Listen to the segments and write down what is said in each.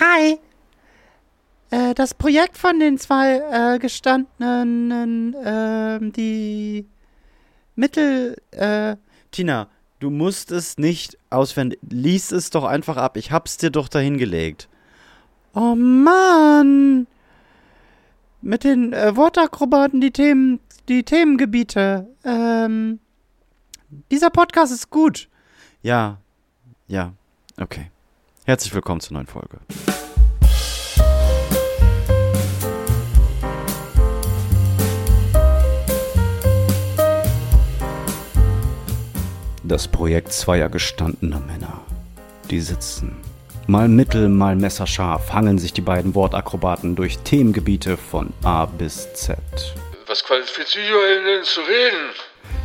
Hi. Äh, das Projekt von den zwei äh, gestandenen, äh, die Mittel, äh, Tina, du musst es nicht auswendig. Lies es doch einfach ab. Ich hab's dir doch dahin gelegt. Oh Mann. Mit den äh, Wortakrobaten, die Themen, die Themengebiete. Ähm, dieser Podcast ist gut. Ja, ja, okay. Herzlich willkommen zur neuen Folge. Das Projekt zweier gestandener Männer. Die sitzen. Mal mittel, mal messerscharf hangeln sich die beiden Wortakrobaten durch Themengebiete von A bis Z. Was qualifiziert euch denn zu reden?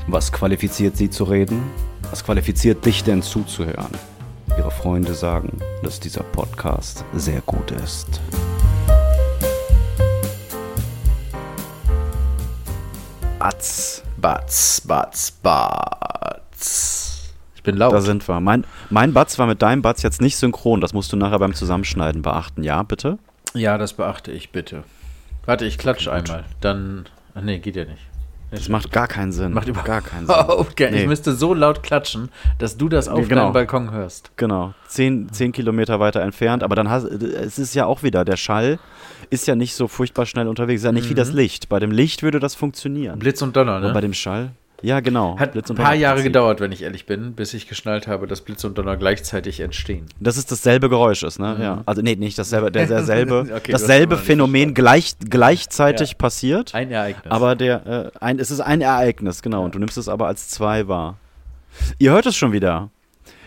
Was qualifiziert sie zu reden? Was qualifiziert dich denn zuzuhören? Ihre Freunde sagen, dass dieser Podcast sehr gut ist. Batz, Batz, Batz, Batz. Ich bin laut. Da sind wir. Mein, mein Batz war mit deinem Batz jetzt nicht synchron. Das musst du nachher beim Zusammenschneiden beachten. Ja, bitte? Ja, das beachte ich bitte. Warte, ich klatsche einmal. Dann. Ach nee, geht ja nicht. Das macht gar keinen Sinn. Macht überhaupt gar keinen Sinn. Okay, nee. Ich müsste so laut klatschen, dass du das auf genau. deinem Balkon hörst. Genau. Zehn, zehn Kilometer weiter entfernt. Aber dann hast es ist ja auch wieder, der Schall ist ja nicht so furchtbar schnell unterwegs. Ist ja nicht mhm. wie das Licht. Bei dem Licht würde das funktionieren. Blitz und Donner, ne? Und bei dem Schall. Ja, genau. Hat ein paar Jahre gedauert, wenn ich ehrlich bin, bis ich geschnallt habe, dass Blitz und Donner gleichzeitig entstehen. Dass es dasselbe Geräusch ist, ne? Mhm. Ja. Also nee, nicht dasselbe, der, derselbe, okay, dasselbe Phänomen gleich, gleichzeitig ja. passiert. Ein Ereignis. Aber der, äh, ein, es ist ein Ereignis, genau. Ja. Und du nimmst es aber als zwei wahr. Ihr hört es schon wieder.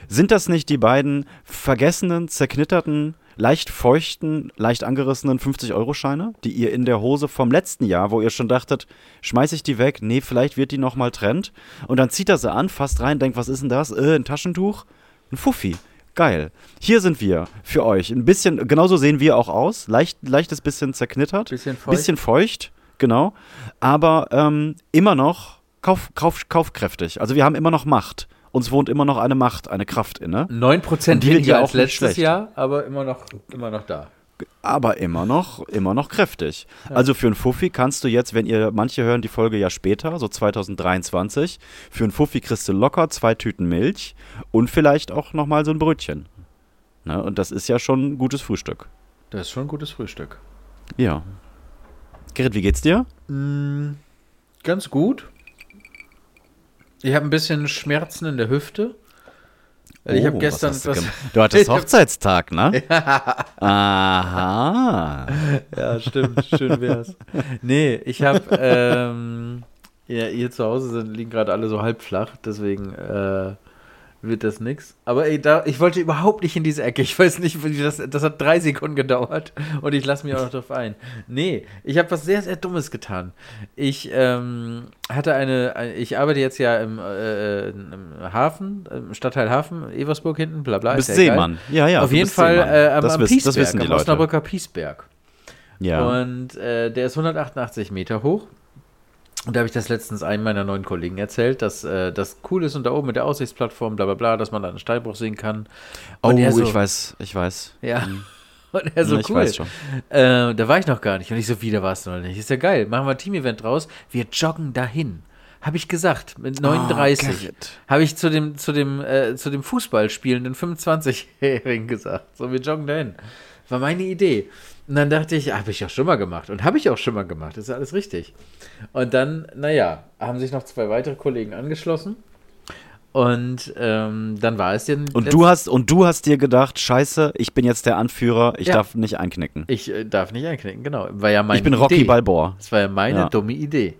Sind das nicht die beiden vergessenen, zerknitterten leicht feuchten, leicht angerissenen 50-Euro-Scheine, die ihr in der Hose vom letzten Jahr, wo ihr schon dachtet, schmeiß ich die weg, nee, vielleicht wird die nochmal Trend. Und dann zieht er sie an, fasst rein, denkt, was ist denn das? Äh, ein Taschentuch? Ein Fuffi. Geil. Hier sind wir für euch. Ein bisschen, genauso sehen wir auch aus. Leicht, leichtes bisschen zerknittert. Bisschen feucht. Bisschen feucht, genau. Aber ähm, immer noch kauf, kauf, kaufkräftig. Also wir haben immer noch Macht uns wohnt immer noch eine Macht, eine Kraft inne. 9% die weniger als letztes schlecht. Jahr, aber immer noch, immer noch da. Aber immer noch, immer noch kräftig. Ja. Also für einen Fuffi kannst du jetzt, wenn ihr, manche hören die Folge ja später, so 2023, für einen Fuffi kriegst du locker zwei Tüten Milch und vielleicht auch nochmal so ein Brötchen. Ne? Und das ist ja schon ein gutes Frühstück. Das ist schon ein gutes Frühstück. Ja. Gerrit, wie geht's dir? Mm, ganz gut. Ich habe ein bisschen Schmerzen in der Hüfte. Oh, ich habe gestern was was, Du hattest Hochzeitstag, ne? ja. Aha. Ja, stimmt. Schön wär's. Nee, ich habe ähm, ja, hier zu Hause sind, liegen gerade alle so halb flach, deswegen äh, wird das nix. Aber ey, da, ich wollte überhaupt nicht in diese Ecke. Ich weiß nicht, wie das, das hat drei Sekunden gedauert und ich lasse mich auch noch drauf ein. Nee, ich habe was sehr, sehr Dummes getan. Ich ähm, hatte eine, ich arbeite jetzt ja im, äh, im Hafen, im Stadtteil Hafen, Eversburg hinten, bla bla. Bist ja Seemann. Ja, ja. Auf jeden Fall äh, am, das am wiss, Piesberg, das wissen die am. Osnabrücker Piesberg. Ja. Und äh, der ist 188 Meter hoch. Und da habe ich das letztens einem meiner neuen Kollegen erzählt, dass äh, das cool ist und da oben mit der Aussichtsplattform, bla bla bla, dass man da einen Steinbruch sehen kann. Und oh, so, ich weiß, ich weiß. Ja. Mhm. Und er so, ich cool. weiß schon. Äh, da war ich noch gar nicht. Und ich so, wieder warst du noch nicht. Ist ja geil. Machen wir ein Team-Event draus. Wir joggen dahin. Habe ich gesagt, mit 39. Oh, habe ich zu dem, zu dem, äh, zu dem Fußball spielenden 25-Jährigen gesagt. So, wir joggen dahin. War meine Idee. Und dann dachte ich, habe ich auch schon mal gemacht. Und habe ich auch schon mal gemacht. Das ist alles richtig. Und dann, naja, haben sich noch zwei weitere Kollegen angeschlossen. Und ähm, dann war es dann. Und du hast und du hast dir gedacht, Scheiße, ich bin jetzt der Anführer, ich ja. darf nicht einknicken. Ich äh, darf nicht einknicken, genau. War ja meine Ich bin Rocky Idee. Balboa. Das war ja meine ja. dumme Idee.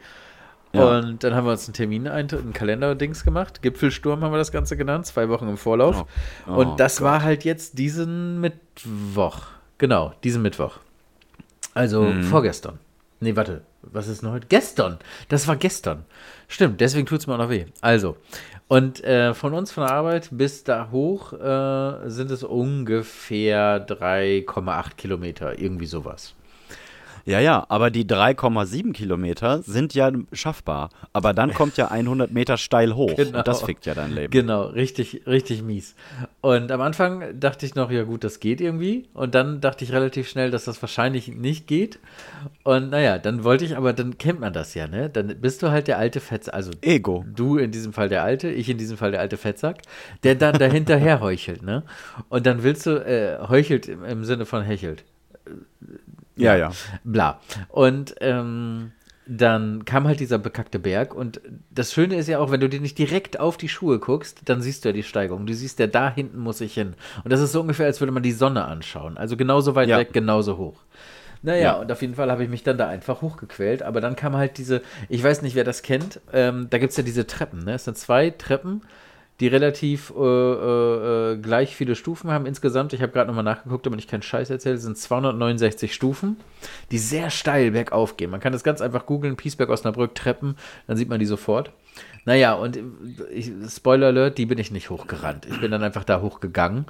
Ja. Und dann haben wir uns einen Termin, einen Kalender-Dings gemacht. Gipfelsturm haben wir das Ganze genannt, zwei Wochen im Vorlauf. Oh. Oh, und das Gott. war halt jetzt diesen Mittwoch. Genau, diesen Mittwoch. Also mhm. vorgestern. Nee, warte, was ist denn heute? Gestern. Das war gestern. Stimmt, deswegen tut es mir auch noch weh. Also, und äh, von uns von der Arbeit bis da hoch äh, sind es ungefähr 3,8 Kilometer, irgendwie sowas. Ja, ja, aber die 3,7 Kilometer sind ja schaffbar. Aber dann kommt ja 100 Meter steil hoch. Genau. Und das fickt ja dein Leben. Genau, richtig, richtig mies. Und am Anfang dachte ich noch, ja gut, das geht irgendwie. Und dann dachte ich relativ schnell, dass das wahrscheinlich nicht geht. Und naja, dann wollte ich, aber dann kennt man das ja, ne? Dann bist du halt der alte Fettsack, also Ego. du in diesem Fall der alte, ich in diesem Fall der alte Fettsack, der dann dahinterher heuchelt, ne? Und dann willst du, äh, heuchelt im, im Sinne von hechelt. Ja, ja. bla. Und ähm, dann kam halt dieser bekackte Berg und das Schöne ist ja auch, wenn du dir nicht direkt auf die Schuhe guckst, dann siehst du ja die Steigung. Du siehst ja, da hinten muss ich hin. Und das ist so ungefähr, als würde man die Sonne anschauen. Also genauso weit Ja. weg, genauso hoch. Naja, Ja. und auf jeden Fall habe ich mich dann da einfach hochgequält. Aber dann kam halt diese, ich weiß nicht, wer das kennt, ähm, da gibt es ja diese Treppen. Ne? Es sind zwei Treppen, die relativ äh, äh, äh, gleich viele Stufen haben insgesamt. Ich habe gerade nochmal nachgeguckt, damit ich keinen Scheiß erzähle. Sind 269 Stufen, die sehr steil bergauf gehen. Man kann das ganz einfach googeln, Piesberg Osnabrück Treppen, dann sieht man die sofort. Naja, und ich, Spoiler Alert, die bin ich nicht hochgerannt. Ich bin dann einfach da hochgegangen.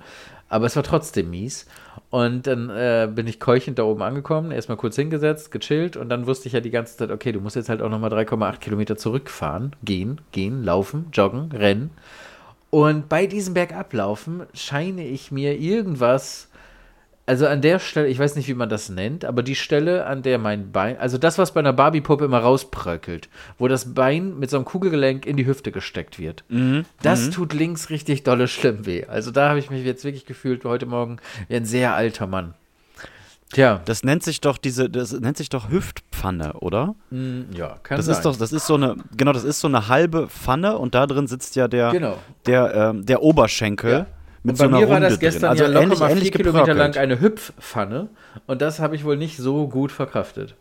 Aber es war trotzdem mies. Und dann äh, bin ich keuchend da oben angekommen, erstmal kurz hingesetzt, gechillt und dann wusste ich ja die ganze Zeit, okay, du musst jetzt halt auch nochmal 3,8 Kilometer zurückfahren. Gehen, gehen, laufen, joggen, rennen. Und bei diesem Bergablaufen scheine ich mir irgendwas, also an der Stelle, ich weiß nicht, wie man das nennt, aber die Stelle, an der mein Bein, also das, was bei einer Barbie-Puppe immer rauspröckelt, wo das Bein mit so einem Kugelgelenk in die Hüfte gesteckt wird, das tut links richtig dolle schlimm weh. Also da habe ich mich jetzt wirklich gefühlt, heute Morgen, wie ein sehr alter Mann. Tja, Das nennt sich doch diese, das nennt sich doch Hüftpfanne, oder? mm, ja, kann Das sein. ist doch, das ist so eine, genau, das ist so eine halbe Pfanne und da drin sitzt ja der, Genau. der, ähm, der Oberschenkel Ja. mit Und so bei einer mir war Runde das gestern. Also ja locker ähnlich, mal vier Kilometer lang eine Hüpfpfanne und das habe ich wohl nicht so gut verkraftet.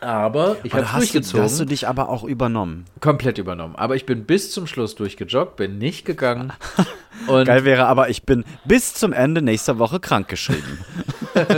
Aber ich habe du, durchgezogen, da hast du dich aber auch übernommen. komplett übernommen. Aber ich bin bis zum Schluss durchgejoggt, bin nicht gegangen. und Geil wäre aber, ich bin bis zum Ende nächster Woche krankgeschrieben.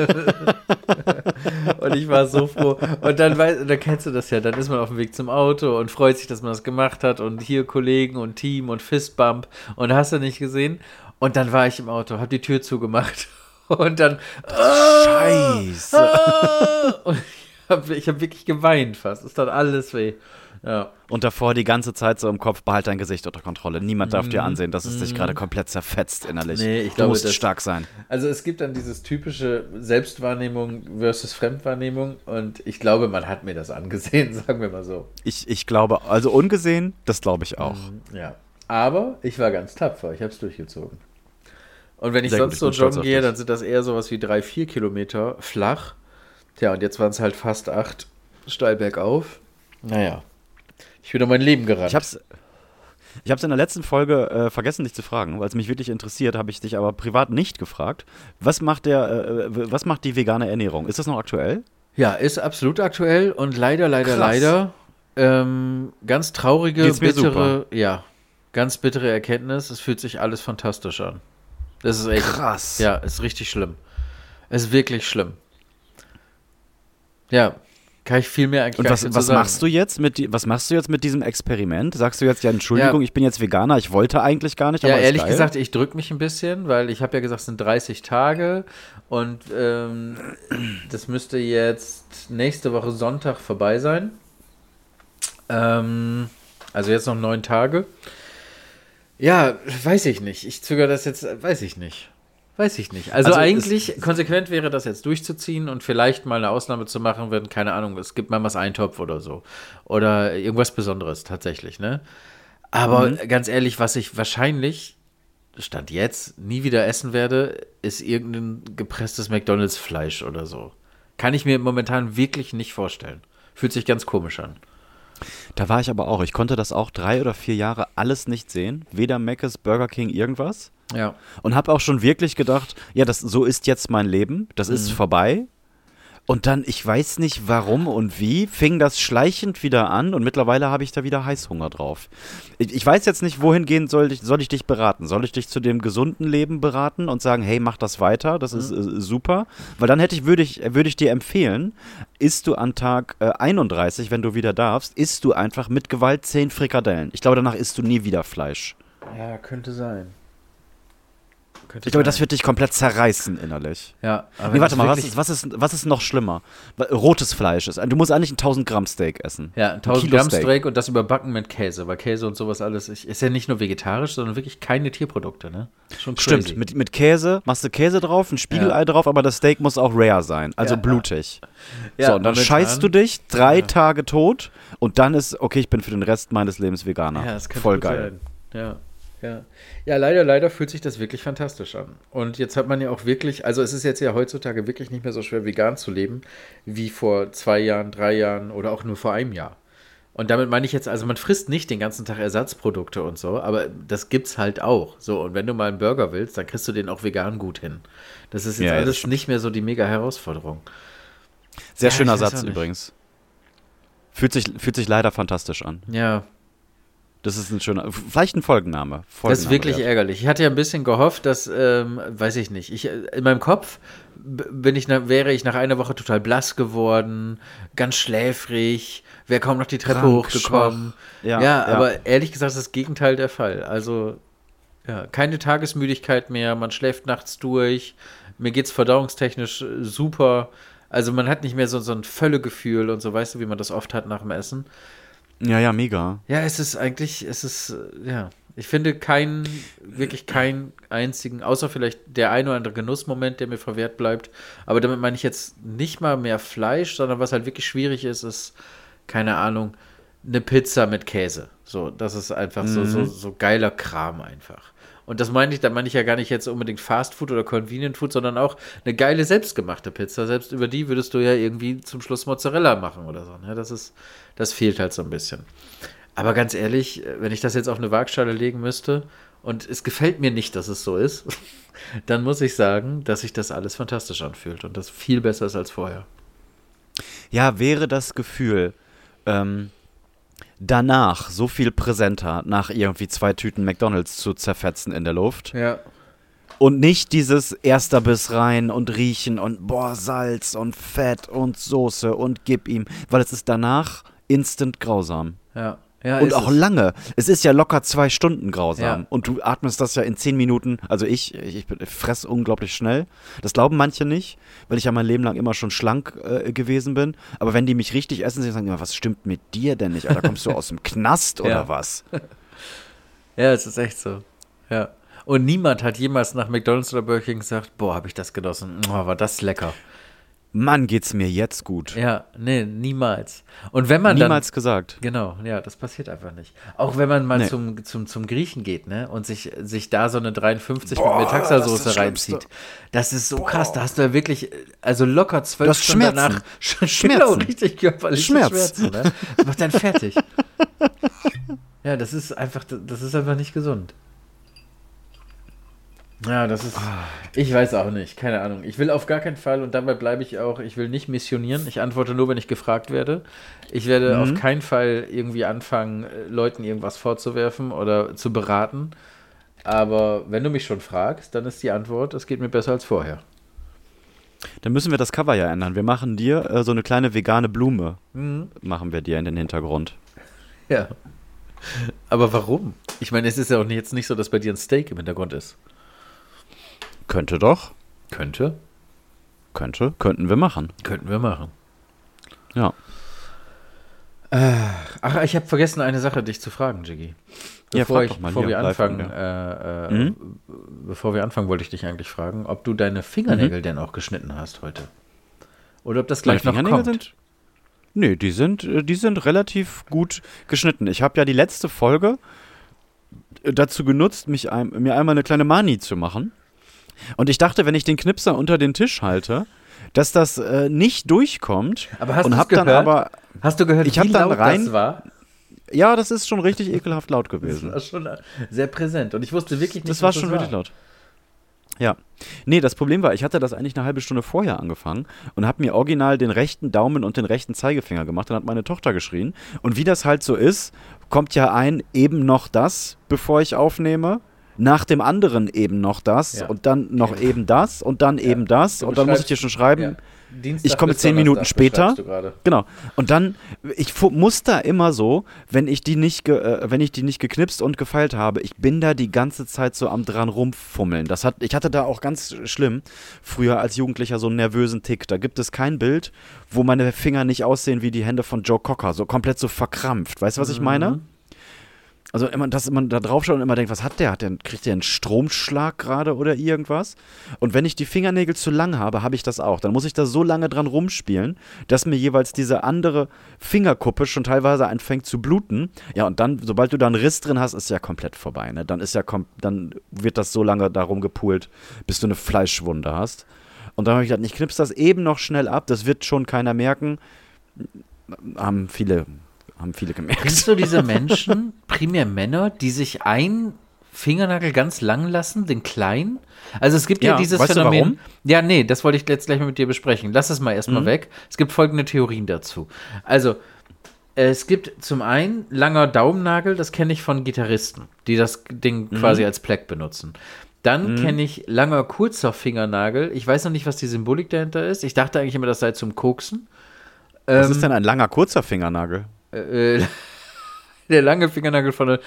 Und ich war so froh. Und dann, weiß, dann kennst du das ja, dann ist man auf dem Weg zum Auto und freut sich, dass man das gemacht hat und hier Kollegen und Team und Fistbump und hast du nicht gesehen. Und dann war ich im Auto, hab die Tür zugemacht und dann Scheiße. ah, und ich habe ich hab wirklich geweint fast. Es tat alles weh. Ja. Und davor die ganze Zeit so im Kopf, behalt dein Gesicht unter Kontrolle. Niemand darf dir ansehen, dass es dich gerade komplett zerfetzt innerlich. Mhm. Nee, ich du glaube, musst das- stark sein. Also es gibt dann dieses typische Selbstwahrnehmung versus Fremdwahrnehmung und ich glaube, man hat mir das angesehen, sagen wir mal so. Ich, ich glaube, also ungesehen, das glaube ich auch. Ja. Aber ich war ganz tapfer, ich habe es durchgezogen. Und wenn ich Sehr gut, sonst ich so joggen gehe, dann sind das eher sowas wie drei, vier Kilometer flach. Tja, und jetzt waren es halt fast acht steil bergauf. Naja. Ich bin um mein Leben gerannt. Ich hab's, ich hab's in der letzten Folge äh, vergessen, dich zu fragen, weil es mich wirklich interessiert, habe ich dich aber privat nicht gefragt. Was macht der, äh, w- was macht die vegane Ernährung? Ist das noch aktuell? ja, ist absolut aktuell und leider, leider, Krass. leider ähm, ganz traurige, bittere, ja, ganz bittere Erkenntnis. Es fühlt sich alles fantastisch an. Das ist echt. Krass. Ja, ist richtig schlimm. Es ist wirklich schlimm. Ja, kann ich viel mehr eigentlich Und was, was machst du jetzt mit was machst du jetzt mit diesem Experiment? Sagst du jetzt ja Entschuldigung, Ja. ich bin jetzt Veganer, ich wollte eigentlich gar nicht, Ja, aber ist ehrlich geil. gesagt, ich drücke mich ein bisschen, weil ich habe ja gesagt, es sind 30 Tage und ähm, das müsste jetzt nächste Woche Sonntag vorbei sein. Ähm, also jetzt noch neun Tage. Ja, weiß ich nicht. Ich zögere das jetzt, weiß ich nicht. Weiß ich nicht. Also, Also es- eigentlich konsequent wäre das jetzt durchzuziehen und vielleicht mal eine Ausnahme zu machen, wenn, keine Ahnung, es gibt mal was Eintopf oder so. Oder irgendwas Besonderes tatsächlich, ne? Aber ganz ehrlich, was ich wahrscheinlich, Stand jetzt, nie wieder essen werde, ist irgendein gepresstes McDonalds-Fleisch oder so. Kann ich mir momentan wirklich nicht vorstellen. Fühlt sich ganz komisch an. Da war ich aber auch. Ich konnte das auch drei oder vier Jahre alles nicht sehen. Weder Mc's, Burger King, irgendwas. Ja. Und habe auch schon wirklich gedacht, ja, das, so ist jetzt mein Leben. Das Mhm. ist vorbei. Und dann, ich weiß nicht warum und wie, fing das schleichend wieder an und mittlerweile habe ich da wieder Heißhunger drauf. Ich, ich weiß jetzt nicht, wohin gehen soll ich, soll ich dich beraten? Soll ich dich zu dem gesunden Leben beraten und sagen, hey, mach das weiter, das ist Mhm. äh, super? Weil dann hätte ich, würde ich, würde ich dir empfehlen, isst du an Tag äh, 31, wenn du wieder darfst, isst du einfach mit Gewalt 10 Frikadellen. Ich glaube, danach isst du nie wieder Fleisch. Ja, könnte sein. Könnte Ich glaube, das wird dich komplett zerreißen innerlich. Ja, aber Nee, warte mal, was ist, was, ist, was ist noch schlimmer? Rotes Fleisch ist. Du musst eigentlich ein 1000 Gramm Steak essen. Ja, 1000 Kilo Gramm Steak. Steak und das überbacken mit Käse, weil Käse und sowas alles ist ja nicht nur vegetarisch, sondern wirklich keine Tierprodukte, ne? Schon crazy. Stimmt, mit, mit Käse, machst du Käse drauf, ein Spiegelei Ja. drauf, aber das Steak muss auch rare sein, also Ja. blutig. Ja, so, und dann scheißt du dich, drei Tage tot und dann ist, okay, ich bin für den Rest meines Lebens Veganer. Ja, das könnte Voll geil. Sein. Ja. Ja. ja, leider, leider fühlt sich das wirklich fantastisch an. Und jetzt hat man ja auch wirklich, also es ist jetzt ja heutzutage wirklich nicht mehr so schwer, vegan zu leben, wie vor zwei Jahren, drei Jahren oder auch nur vor einem Jahr. Und damit meine ich jetzt, also man frisst nicht den ganzen Tag Ersatzprodukte und so, aber das gibt's halt auch. So, und wenn du mal einen Burger willst, dann kriegst du den auch vegan gut hin. Das ist jetzt Ja, alles nicht mehr so die mega Herausforderung. Sehr Ja, schöner Satz übrigens. Fühlt sich, fühlt sich leider fantastisch an. Ja, Das ist ein schöner, vielleicht ein Folgenname. Das ist Folgenname wirklich wert. ärgerlich. Ich hatte ja ein bisschen gehofft, dass, ähm, weiß ich nicht, ich, in meinem Kopf bin ich, wäre ich nach einer Woche total blass geworden, ganz schläfrig, wäre kaum noch die Treppe Krank, hochgekommen. Ja, Ja, ja. aber ehrlich gesagt ist das Gegenteil der Fall. Also, ja, keine Tagesmüdigkeit mehr, man schläft nachts durch, mir geht's verdauungstechnisch äh, super. Also man hat nicht mehr so, so ein Völlegefühl und so, weißt du, wie man das oft hat nach dem Essen. Ja, ja, mega. Ja, es ist eigentlich, es ist, äh, ja. Ich finde keinen, wirklich keinen einzigen, außer vielleicht der ein oder andere Genussmoment, der mir verwehrt bleibt. Aber damit meine ich jetzt nicht mal mehr Fleisch, sondern was halt wirklich schwierig ist, ist, keine Ahnung, eine Pizza mit Käse. So, das ist einfach so, so, so geiler Kram einfach. Und das meine ich, da meine ich ja gar nicht jetzt unbedingt Fast Food oder Convenient Food, sondern auch eine geile selbstgemachte Pizza. Selbst über die würdest du ja irgendwie zum Schluss Mozzarella machen oder so. Ne? Das ist, das fehlt halt so ein bisschen. Aber ganz ehrlich, wenn ich das jetzt auf eine Waagschale legen müsste und es gefällt mir nicht, dass es so ist, dann muss ich sagen, dass sich das alles fantastisch anfühlt und das viel besser ist als vorher. Ja, wäre das Gefühl ähm, danach so viel präsenter, nach irgendwie zwei Tüten McDonalds zu zerfetzen in der Luft Ja. und nicht dieses erster Biss rein und riechen und boah, Salz und Fett und Soße und gib ihm, weil es ist danach instant grausam. Ja. Ja Und auch es. lange. Es ist ja locker zwei Stunden grausam. Ja. Und du atmest das ja in zehn Minuten. Also ich, ich, ich bin- ich fress unglaublich schnell. Das glauben manche nicht, weil ich ja mein Leben lang immer schon schlank äh, gewesen bin. Aber wenn die mich richtig essen sehen, sagen immer, was stimmt mit dir denn nicht? Alter, kommst du aus dem Knast oder Ja. was? Ja, es ist echt so. Ja. Und niemand hat jemals nach McDonalds oder Burger King gesagt, boah, habe ich das genossen. Oh, war das lecker. Mann, geht's mir jetzt gut. Ja, nee, niemals. Und wenn man Niemals gesagt. dann. Genau, ja, das passiert einfach nicht. Auch wenn man mal Nee. zum, zum, zum Griechen geht, ne? Und sich, sich da so eine 53 Boah, mit Metaxa-Soße reinzieht. Das ist so krass. Da hast du ja wirklich, also locker zwölf Stunden Schmerzen. danach. Sch- Schmerzen. Genau, richtig körperliche Schmerz. Schmerzen, ne? Das macht dann fertig. ja, das ist einfach, das ist einfach nicht gesund. Ja, das ist. Ich weiß auch nicht, keine Ahnung. Ich will auf gar keinen Fall und dabei bleibe ich auch. Ich will nicht missionieren. Ich antworte nur, wenn ich gefragt werde. Ich werde Mhm. auf keinen Fall irgendwie anfangen, äh, Leuten irgendwas vorzuwerfen oder zu beraten. Aber wenn du mich schon fragst, dann ist die Antwort, es geht mir besser als vorher. Dann müssen wir das Cover ja ändern. Wir machen dir äh, so eine kleine vegane Blume. Mhm. Machen wir dir in den Hintergrund. Ja. Aber warum? Ich meine, es ist ja auch jetzt nicht so, dass bei dir ein Steak im Hintergrund ist. Könnte doch. Könnte. Könnte. Könnten wir machen. Könnten wir machen. Ja. Ach, ich habe vergessen, eine Sache dich zu fragen, Jiggy. Ja, Bevor, ich, mal bevor wir äh, äh, Mhm. bevor wir anfangen, wollte ich dich eigentlich fragen, ob du deine Fingernägel Mhm. denn auch geschnitten hast heute. Oder ob das gleich Meine noch Fingernägel kommt. sind. Nee, die sind, äh, die sind relativ gut geschnitten. Ich habe ja die letzte Folge äh, dazu genutzt, mich ein, mir einmal eine kleine Mani zu machen. Und ich dachte, wenn ich den Knipser unter den Tisch halte, dass das äh, nicht durchkommt. Aber hast und du's hab dann gehört? aber, Hast du gehört, Ich wie dann laut rein- das war? ja, das ist schon richtig ekelhaft laut Das gewesen. war schon sehr präsent. Und ich wusste wirklich nicht, Das war was schon wirklich laut. Ja. Nee, das Problem war, ich hatte das eigentlich eine halbe Stunde vorher angefangen und habe mir original den rechten Daumen und den rechten Zeigefinger gemacht. Dann hat meine Tochter geschrien. Und wie das halt so ist, kommt ja ein eben noch das, bevor ich aufnehme. Nach dem anderen eben noch das Ja. und dann noch eben das und dann eben das. Du Und dann muss ich dir schon schreiben, Ja. Dienstag Ich komme zehn Minuten später. Genau. Und dann, ich muss da immer so, wenn ich die nicht, ge, äh, wenn ich die nicht geknipst und gefeilt habe, ich bin da die ganze Zeit so am dran rumfummeln. Das hat, ich hatte da auch ganz schlimm früher als Jugendlicher so einen nervösen Tick. Da gibt es kein Bild, wo meine Finger nicht aussehen wie die Hände von Joe Cocker, so komplett so verkrampft. Weißt du, was ich meine? Also immer, dass man da drauf schaut und immer denkt, was hat der? Hat der kriegt der einen Stromschlag gerade oder irgendwas? Und wenn ich die Fingernägel zu lang habe, habe ich das auch. Dann muss ich da so lange dran rumspielen, dass mir jeweils diese andere Fingerkuppe schon teilweise anfängt zu bluten. Ja, und dann, sobald du da einen Riss drin hast, ist ja komplett vorbei. Ne? Dann ist ja dann wird das so lange darum gepult, bis du eine Fleischwunde hast. Und dann habe ich gedacht, ich knips das eben noch schnell ab, das wird schon keiner merken. Haben viele, haben viele gemerkt. Kennst du diese Menschen, primär Männer, die sich einen Fingernagel ganz lang lassen, den kleinen? Also es gibt ja, Ja, dieses Phänomen. Ja, nee, das wollte ich jetzt gleich mal mit dir besprechen. Lass es mal erstmal weg. Es gibt folgende Theorien dazu. Also, es gibt zum einen langer Daumennagel, das kenne ich von Gitarristen, die das Ding quasi als Pleck benutzen. Dann kenne ich langer, kurzer Fingernagel. Ich weiß noch nicht, was die Symbolik dahinter ist. Ich dachte eigentlich immer, das sei zum Koksen. Was Ähm, ist denn ein langer, kurzer Fingernagel? Äh, der lange Fingernagel von der,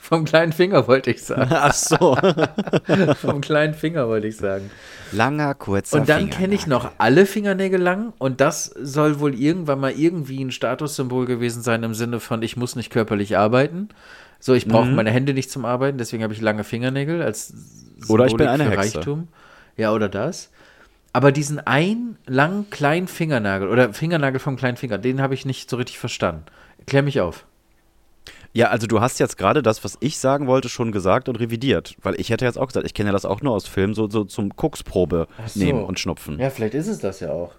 vom kleinen Finger, wollte ich sagen. Ach so. vom kleinen Finger, wollte ich sagen. Langer, kurzer Und dann kenne ich noch alle Fingernägel lang und das soll wohl irgendwann mal irgendwie ein Statussymbol gewesen sein im Sinne von, ich muss nicht körperlich arbeiten. So, ich Mhm. brauche meine Hände nicht zum Arbeiten, deswegen habe ich lange Fingernägel als Oder ich bin Symbolik eine für Hexe. Reichtum. Ja, oder das. Aber diesen einen langen kleinen Fingernagel oder Fingernagel vom kleinen Finger, den habe ich nicht so richtig verstanden. Klär mich auf. Ja, also du hast jetzt gerade das, was ich sagen wollte, schon gesagt und revidiert. Weil ich hätte jetzt auch gesagt, ich kenne ja das auch nur aus Filmen, so, so zum Koksprobe so. nehmen und schnupfen. Ja, vielleicht ist es das ja auch.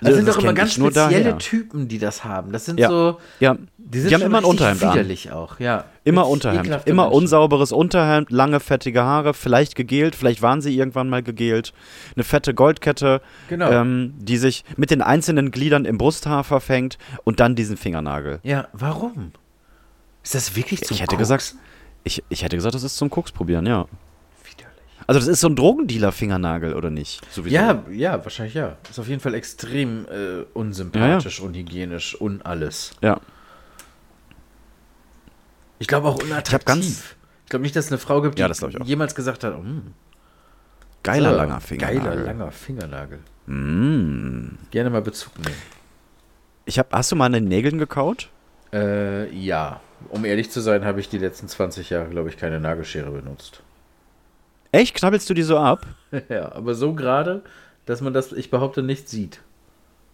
Ja, Das sind das doch immer ganz spezielle. Typen, die das haben. Das sind Ja. so. Ja, Die, sind die haben immer ein Unterhemd an. widerlich auch, ja. Immer Unterhemd. Immer Menschen. unsauberes Unterhemd, lange, fettige Haare, vielleicht gegelt, vielleicht waren sie irgendwann mal gegelt. Eine fette Goldkette, Genau. ähm, die sich mit den einzelnen Gliedern im Brusthaar verfängt und dann diesen Fingernagel. Ja, warum? Ist das wirklich zum ich hätte Koksen? gesagt, ich, ich hätte gesagt, das ist zum Koks probieren, ja. Also das ist so ein Drogendealer-Fingernagel, oder nicht? Sowieso. Ja, ja, wahrscheinlich ja. Ist auf jeden Fall extrem äh, unsympathisch, unhygienisch, un alles. Ja. Ich glaube auch unattraktiv. Ich ich glaube nicht, dass es eine Frau gibt, die Ja, jemals gesagt hat, mm, Geiler so, langer Fingernagel. Geiler langer Fingernagel. Mm. Gerne mal Bezug nehmen. Ich hab, hast du mal an den Nägeln gekaut? Äh, ja. Um ehrlich zu sein, habe ich die letzten 20 Jahre, glaube ich, keine Nagelschere benutzt. Echt? Knabbelst du die so ab? ja, aber so gerade, dass man das, ich behaupte, nicht sieht.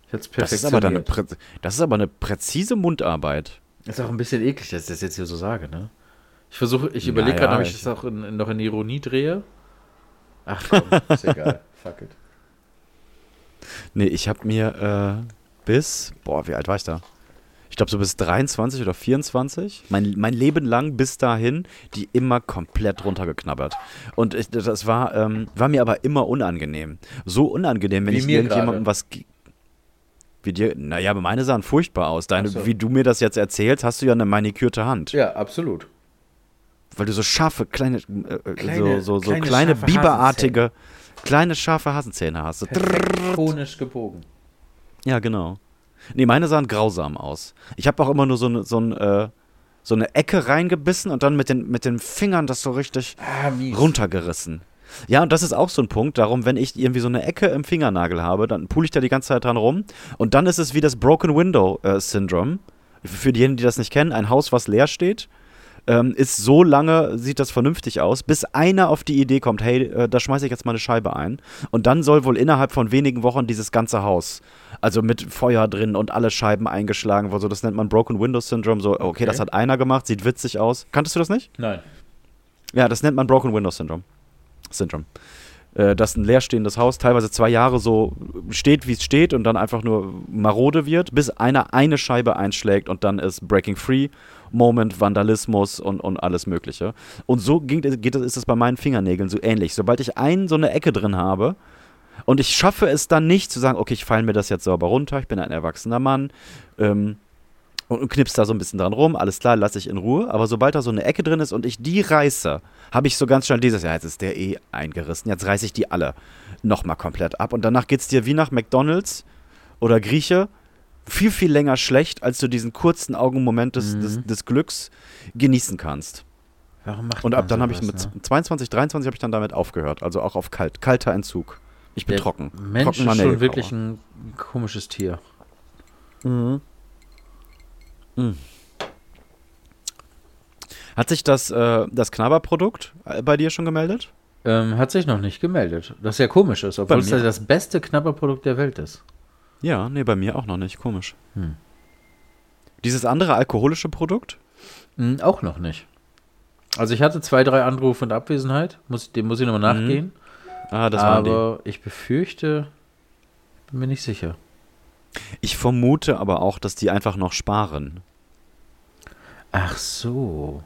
Ich hätte es Das ist, aber dann eine perfektioniert. Prä das ist aber eine präzise Mundarbeit. Ist auch ein bisschen eklig, dass ich das jetzt hier so sage, ne? Ich versuche, ich überlege Naja, gerade, ob ich ich- das auch in, in, noch in Ironie drehe. Ach komm, ist egal. Fuck it. Nee, ich habe mir äh, bis, boah, wie alt war ich da? Ich glaube so bis 23 oder 24, mein, mein Leben lang bis dahin, die immer komplett runtergeknabbert. Und ich, das war, ähm, war mir aber immer unangenehm. So unangenehm, wenn Wie ich mir irgendjemandem was... Wie dir, naja, aber meine sahen furchtbar aus. Deine, so. Wie du mir das jetzt erzählst, hast du ja eine manikürte Hand. Ja, absolut. Weil du so scharfe, kleine, äh, äh, Kleine- so, so, so kleine, kleine, biberartige, kleine scharfe Hasenzähne hast. Perfekt konisch gebogen. Ja, genau. Nee, meine sahen grausam aus. Ich habe auch immer nur so, eine so, ein, äh, so eine Ecke reingebissen und dann mit den, mit den Fingern das so richtig Ah, runtergerissen. Ja, und das ist auch so ein Punkt. Darum, wenn ich irgendwie so eine Ecke im Fingernagel habe, dann pule ich da die ganze Zeit dran rum. Und dann ist es wie das Broken Window äh, Syndrome. Für diejenigen, die das nicht kennen, ein Haus, was leer steht. Ähm, ist so lange, sieht das vernünftig aus, bis einer auf die Idee kommt, hey, äh, da schmeiße ich jetzt mal eine Scheibe ein. Und dann soll wohl innerhalb von wenigen Wochen dieses ganze Haus, also mit Feuer drin und alle Scheiben eingeschlagen, so das nennt man Broken Window Syndrome. So, okay, Okay. das hat einer gemacht, sieht witzig aus. Kanntest du das nicht? Nein. Ja, das nennt man Broken Window Syndrome. Syndrome. Äh, dass ein leerstehendes Haus teilweise zwei Jahre so steht, wie es steht und dann einfach nur marode wird, bis einer eine Scheibe einschlägt und dann ist Breaking Free, Moment, Vandalismus und, und alles Mögliche. Und so ging, geht, ist es bei meinen Fingernägeln so ähnlich. Sobald ich einen so eine Ecke drin habe und ich schaffe es dann nicht zu sagen, okay, ich feile mir das jetzt sauber runter, ich bin ein erwachsener Mann, ähm, und, knippst da so ein bisschen dran rum, alles klar, lasse ich in Ruhe. Aber sobald da so eine Ecke drin ist und ich die reiße, habe ich so ganz schnell dieses, ja, jetzt ist der eh eingerissen, jetzt reiße ich die alle nochmal komplett ab. Und danach geht es dir wie nach McDonalds oder Grieche viel, viel länger schlecht, als du diesen kurzen Augenmoment des, des, des Glücks genießen kannst. Warum macht Und ab dann habe ich mit ne? 22, 23 habe ich dann damit aufgehört. Also auch auf kalt, kalter Entzug. Ich bin Der trocken. Mensch trocken ist schon wirklich ein komisches Tier. Hat sich das, äh, das Knabberprodukt äh, bei dir schon gemeldet? Ähm, hat sich noch nicht gemeldet. Das ja komisch ist, obwohl es ja das beste Knabberprodukt der Welt ist. Ja, nee, bei mir auch noch nicht. Komisch. Hm. Dieses andere alkoholische Produkt? Hm, auch noch nicht. Also ich hatte zwei, drei Anrufe in Abwesenheit. Muss, dem muss ich nochmal nachgehen. Ah, das waren die. aber ich befürchte, bin mir nicht sicher. Ich vermute aber auch, dass die einfach noch sparen. Ach so.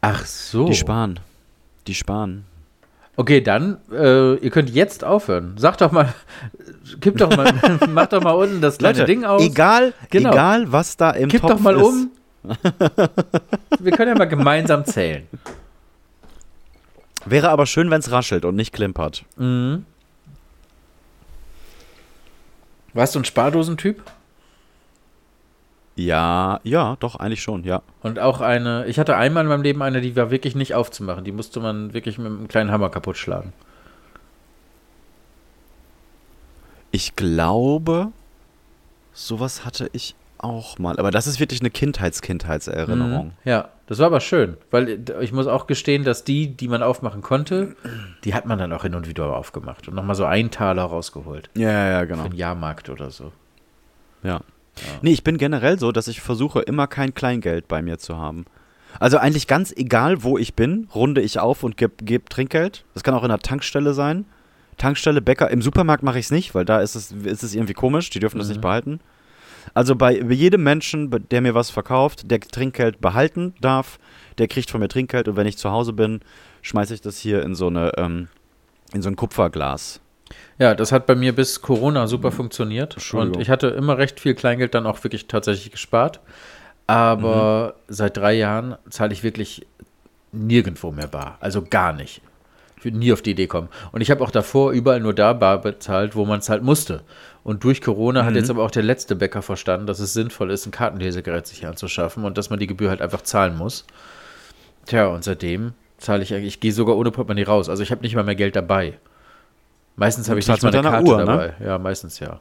Ach so. Die sparen. Die sparen. Okay, dann, äh, ihr könnt jetzt aufhören. Sag doch mal, kipp doch mal, mach doch mal unten das kleine Leute, Ding aus. egal, Genau. egal, was da im Kipp Topf doch mal ist. um. Wir können ja mal gemeinsam zählen. Wäre aber schön, wenn es raschelt und nicht klimpert. Mhm. Warst du ein Spardosentyp? Ja, ja, doch, eigentlich schon, ja. Und auch eine, ich hatte einmal in meinem Leben eine, die war wirklich nicht aufzumachen. Die musste man wirklich mit einem kleinen Hammer kaputt schlagen. Ich glaube, sowas hatte ich auch mal. Aber das ist wirklich eine Kindheits-Kindheitserinnerung. Mhm. Ja, das war aber schön, weil ich muss auch gestehen, dass die, die man aufmachen konnte, die hat man dann auch hin und wieder aufgemacht und nochmal so einen Taler rausgeholt. Ja, ja, ja, Für genau. den Jahrmarkt oder so. Ja. Nee, ich bin generell so, dass ich versuche, immer kein Kleingeld bei mir zu haben. Also eigentlich ganz egal, wo ich bin, runde ich auf und gebe geb Trinkgeld. Das kann auch in der Tankstelle sein. Tankstelle, Bäcker. Im Supermarkt mache ich es nicht, weil da ist es, ist es irgendwie komisch. Die dürfen das nicht behalten. Also bei, jedem Menschen, der mir was verkauft, der Trinkgeld behalten darf, der kriegt von mir Trinkgeld. Und wenn ich zu Hause bin, schmeiße ich das hier in so eine, ähm, in so ein Kupferglas. Ja, das hat bei mir bis Corona super funktioniert. Entschuldigung. Und ich hatte immer recht viel Kleingeld dann auch wirklich tatsächlich gespart. Aber seit drei Jahren zahle ich wirklich nirgendwo mehr bar. Also gar nicht. Ich würde nie auf die Idee kommen. Und ich habe auch davor überall nur da bar bezahlt, wo man es halt musste. Und durch Corona hat jetzt aber auch der letzte Bäcker verstanden, dass es sinnvoll ist, ein Kartenlesegerät sich anzuschaffen und dass man die Gebühr halt einfach zahlen muss. Tja, und seitdem zahle ich eigentlich, ich gehe sogar ohne Portemonnaie raus. Also ich habe nicht mal mehr Geld dabei. Meistens habe ich nicht mal eine Karte Uhr, ne? dabei. Ja, meistens ja.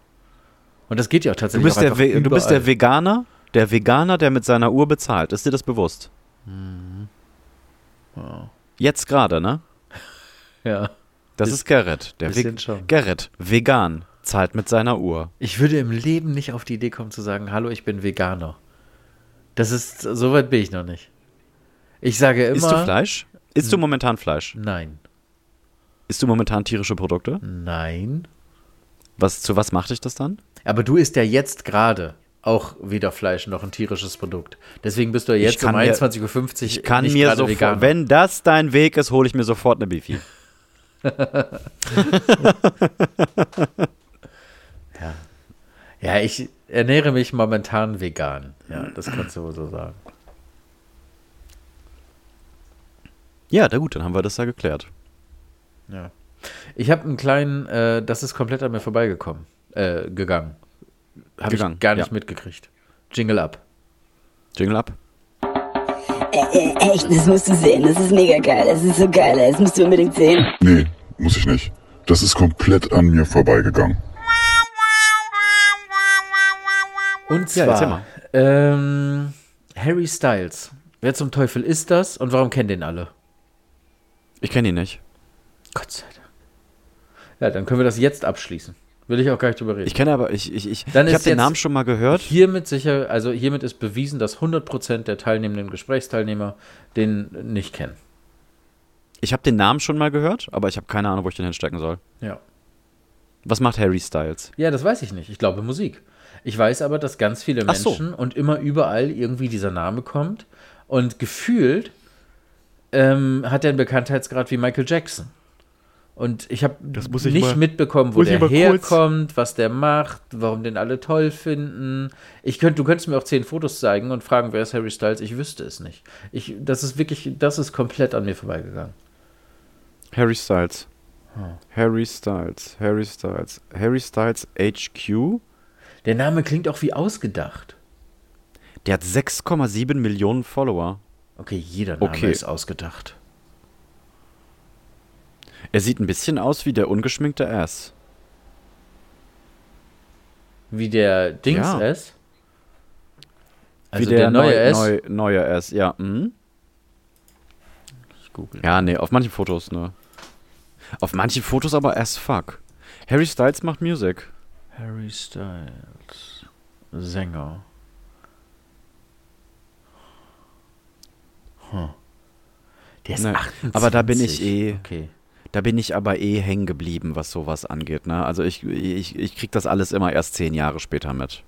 Und das geht ja auch Du tatsächlich bist, auch der, du bist der. Veganer, der Veganer, der mit seiner Uhr bezahlt. Ist dir das bewusst? Jetzt gerade, ne? Ja. Das ist Gerrit. Der Ve schon. Gerrit, vegan, zahlt mit seiner Uhr. Ich würde im Leben nicht auf die Idee kommen zu sagen, hallo, ich bin Veganer. Das ist, so weit bin ich noch nicht. Ich sage immer. Isst du Fleisch? Isst du momentan Fleisch? Nein. Isst du momentan tierische Produkte? Nein. Was, zu was macht dich das dann? Aber du isst ja jetzt gerade auch weder Fleisch noch ein tierisches Produkt. Deswegen bist du ja jetzt um mir- 21.50 Uhr Ich kann mir sofort, Veganer. wenn das dein Weg ist, hole ich mir sofort eine Bifi. Ja, ich ernähre mich momentan vegan. Ja, das kannst du wohl so sagen. Ja, na gut, dann haben wir das ja geklärt. Ja. Ich habe einen kleinen, äh, das ist komplett an mir vorbeigekommen, äh, gegangen. Habe Gegangen, ich gar nicht ja. mitgekriegt. Jingle up. Jingle ab. Äh, äh, echt, das musst du sehen. Das ist mega geil. Das ist so geil. ey. Das musst du unbedingt sehen. Nee, muss ich nicht. Das ist komplett an mir vorbeigegangen. Und Ja, zwar ähm, Harry Styles. Wer zum Teufel ist das und warum kennen den alle? Ich kenne ihn nicht. Gott sei Dank. Ja, dann können wir das jetzt abschließen. Will ich auch gar nicht drüber reden. Ich kenne aber, ich, ich, ich, Dann ich habe den Namen schon mal gehört. Hiermit sicher, also hiermit ist bewiesen, dass 100% der teilnehmenden Gesprächsteilnehmer den nicht kennen. Ich habe den Namen schon mal gehört, aber ich habe keine Ahnung, wo ich den hinstecken soll. Ja. Was macht Harry Styles? Ja, das weiß ich nicht. Ich glaube Musik. Ich weiß aber, dass ganz viele Ach so. Menschen und immer überall irgendwie dieser Name kommt. Und gefühlt ähm, hat er einen Bekanntheitsgrad wie Michael Jackson. Und ich habe nicht mal- mitbekommen, wo der kurz- herkommt, was der macht, warum den alle toll finden. Ich könnt, du könntest mir auch zehn Fotos zeigen und fragen, wer ist Harry Styles? Ich wüsste es nicht. Ich, das ist wirklich, das ist komplett an mir vorbeigegangen. Harry Styles. Harry Styles, Harry Styles, Harry Styles HQ. Der Name klingt auch wie ausgedacht. Der hat 6,7 Millionen Follower. Okay, jeder Name Okay. ist ausgedacht. Er sieht ein bisschen aus wie der ungeschminkte Ass. Wie der Dings Ja. S. Wie Also der, neue neu, S. Neu, neue Ass, ja. Mhm. Ich google. Ja, nee, auf manchen Fotos, ne. Auf manchen Fotos aber as fuck. Harry Styles macht Musik. Harry Styles. Sänger. Hm. Der ist Ne, 28. aber da bin ich eh- Okay. Da bin ich aber eh hängen geblieben, was sowas angeht, ne. Also ich, ich, ich krieg das alles immer erst zehn Jahre später mit.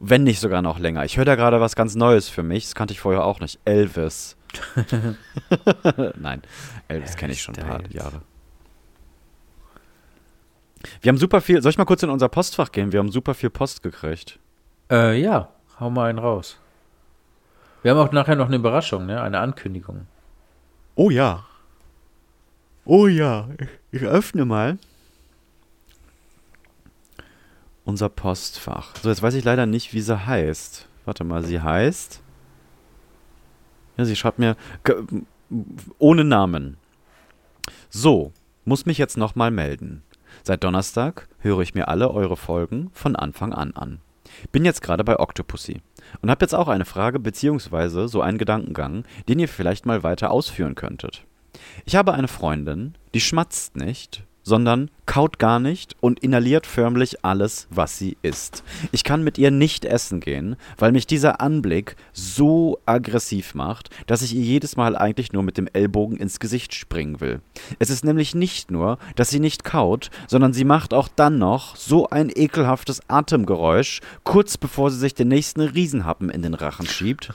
Wenn nicht sogar noch länger. Ich höre da gerade was ganz Neues für mich. Das kannte ich vorher auch nicht. Elvis. Nein, Elvis kenne ich schon ein paar. Jahre. Wir haben super viel. Soll ich mal kurz in unser Postfach gehen? Wir haben super viel Post gekriegt. Äh, ja, hau mal einen raus. Wir haben auch nachher noch eine Überraschung, ne? Eine Ankündigung. Oh ja. Oh ja. Ich öffne mal unser Postfach. So, jetzt weiß ich leider nicht, wie sie heißt. Warte mal, sie heißt. Ja, sie schreibt mir ohne Namen. So, muss mich jetzt nochmal melden. Seit Donnerstag höre ich mir alle eure Folgen von Anfang an an. Bin jetzt gerade bei Octopussy und habe jetzt auch eine Frage beziehungsweise so einen Gedankengang, den ihr vielleicht mal weiter ausführen könntet. Ich habe eine Freundin, die schmatzt nicht, sondern kaut gar nicht und inhaliert förmlich alles, was sie isst. Ich kann mit ihr nicht essen gehen, weil mich dieser Anblick so aggressiv macht, dass ich ihr jedes Mal eigentlich nur mit dem Ellbogen ins Gesicht springen will. Es ist nämlich nicht nur, dass sie nicht kaut, sondern sie macht auch dann noch so ein ekelhaftes Atemgeräusch, kurz bevor sie sich den nächsten Riesenhappen in den Rachen schiebt.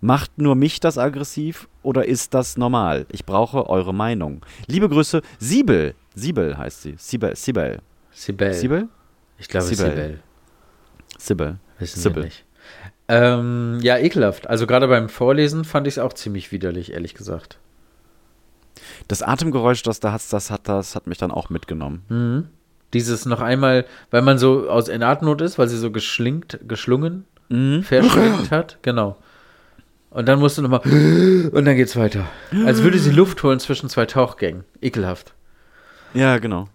Macht nur mich das aggressiv oder ist das normal? Ich brauche eure Meinung. Liebe Grüße, Siebel. Siebel heißt sie. Siebel. Siebel. Sibel. Siebel? Ich glaube. Sibel. Sibyl. Wissen Sibyl. wir nicht. Ähm, ja, ekelhaft. Also gerade beim Vorlesen fand ich es auch ziemlich widerlich, ehrlich gesagt. Das Atemgeräusch, das da hat, das hat, das hat mich dann auch mitgenommen. Mhm. Dieses noch einmal, weil man so aus in Atemnot ist, weil sie so geschlingt, geschlungen, Mhm. verschlingt hat, genau. Und dann musst du nochmal und dann geht's weiter. Als würde sie Luft holen zwischen zwei Tauchgängen. Ekelhaft. Ja, genau.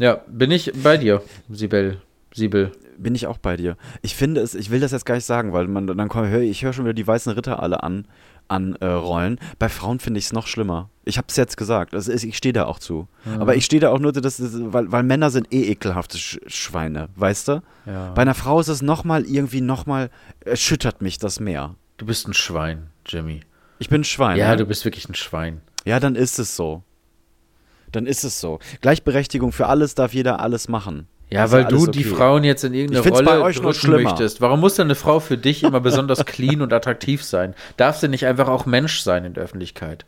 Ja, bin ich bei dir, Sibel. Siebel. Bin ich auch bei dir. Ich finde es, ich will das jetzt gar nicht sagen, weil man dann komm, hör, ich höre schon wieder die weißen Ritter alle an, an äh, rollen. Bei Frauen finde ich es noch schlimmer. Ich habe es jetzt gesagt. Das ist, ich stehe da auch zu. Aber ich stehe da auch nur, das, das, weil, weil Männer sind eh ekelhafte Sch Schweine, weißt du? Ja. Bei einer Frau ist es nochmal irgendwie nochmal, erschüttert mich das mehr. Du bist ein Schwein, Jimmy. Ich bin ein Schwein. Ja, ne? du bist wirklich ein Schwein. Ja, dann ist es so. Dann ist es so. Gleichberechtigung für alles darf jeder alles machen. Ja, weil du die okay. Frauen jetzt in irgendeine Rolle bei euch drücken möchtest. Warum muss denn eine Frau für dich immer besonders clean und attraktiv sein? Darf sie nicht einfach auch Mensch sein in der Öffentlichkeit?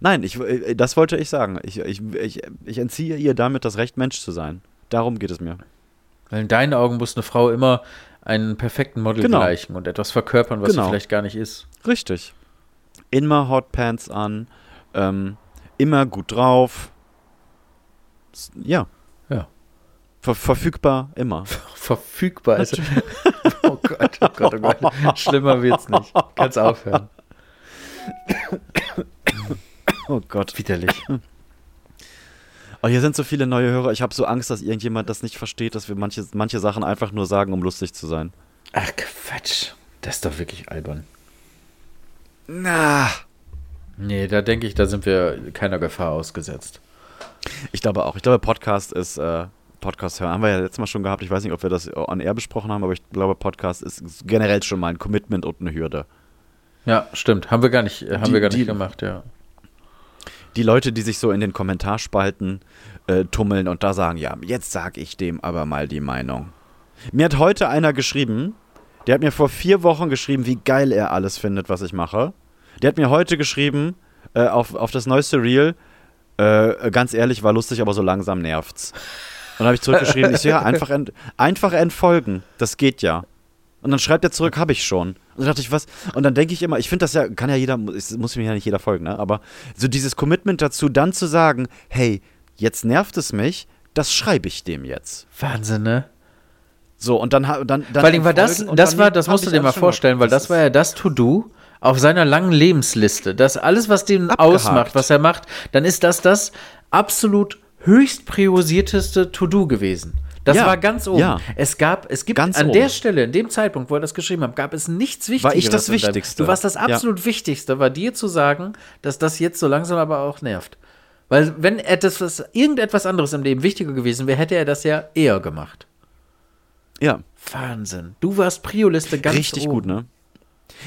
Nein, ich, äh, das wollte ich sagen. Ich, ich, ich, ich entziehe ihr damit das Recht, Mensch zu sein. Darum geht es mir. Weil in deinen Augen muss eine Frau immer einen perfekten Model Genau. gleichen und etwas verkörpern, was Genau. sie vielleicht gar nicht ist. Richtig. Immer Hotpants an, ähm, immer gut drauf. Ja. Ja. Ver verfügbar, immer. Verfügbar ist. oh Gott, oh Gott, oh Gott. Schlimmer wird's nicht. Kannst aufhören. Oh Gott. Widerlich. Oh, hier sind so viele neue Hörer. Ich habe so Angst, dass irgendjemand das nicht versteht, dass wir manche, manche Sachen einfach nur sagen, um lustig zu sein. Ach Quatsch. Das ist doch wirklich albern. Na. Nee, da denke ich, da sind wir keiner Gefahr ausgesetzt. Ich glaube auch. Ich glaube, Podcast ist, äh, Podcast hören. Haben wir ja letztes Mal schon gehabt. Ich weiß nicht, ob wir das on air besprochen haben, aber ich glaube, Podcast ist generell schon mal ein Commitment und eine Hürde. Ja, stimmt. Haben wir gar nicht, äh, haben Die- wir gar nicht die- gemacht, ja. Die Leute, die sich so in den Kommentarspalten äh, tummeln und da sagen, ja, jetzt sag ich dem aber mal die Meinung. Mir hat heute einer geschrieben, der hat mir vor vier Wochen geschrieben, wie geil er alles findet, was ich mache. Der hat mir heute geschrieben, äh, auf, auf das neueste Reel, Äh, ganz ehrlich, war lustig, aber so langsam nervt's. Und dann habe ich zurückgeschrieben, ich so, ja, einfach, ent, einfach entfolgen. Das geht ja. Und dann schreibt er zurück, habe ich schon. Und dann dachte ich, was? Und dann denke ich immer, ich finde das ja, kann ja jeder, es muss mir ja nicht jeder folgen, ne? Aber so dieses Commitment dazu, dann zu sagen, hey, jetzt nervt es mich, das schreibe ich dem jetzt. Wahnsinn, ne? So, und dann, dann, dann Vor allem war das, das war, das musst du dir mal vorstellen, weil das war ja das To-Do auf seiner langen Lebensliste. Das alles, was den Abgehakt. ausmacht, was er macht, dann ist das das absolut höchst priorisierteste To-Do gewesen. Das Ja, war ganz oben. ja. Es gab, es gibt Ganz an oben. der Stelle, in dem Zeitpunkt, wo er das geschrieben hat, gab es nichts Wichtigeres. War ich das Wichtigste. Du warst das Ja. absolut Wichtigste, war dir zu sagen, dass das jetzt so langsam aber auch nervt. Weil wenn etwas, was, irgendetwas anderes im Leben wichtiger gewesen wäre, hätte er das ja eher gemacht. Ja, Wahnsinn. Du warst Prioliste ganz richtig oben. gut, ne?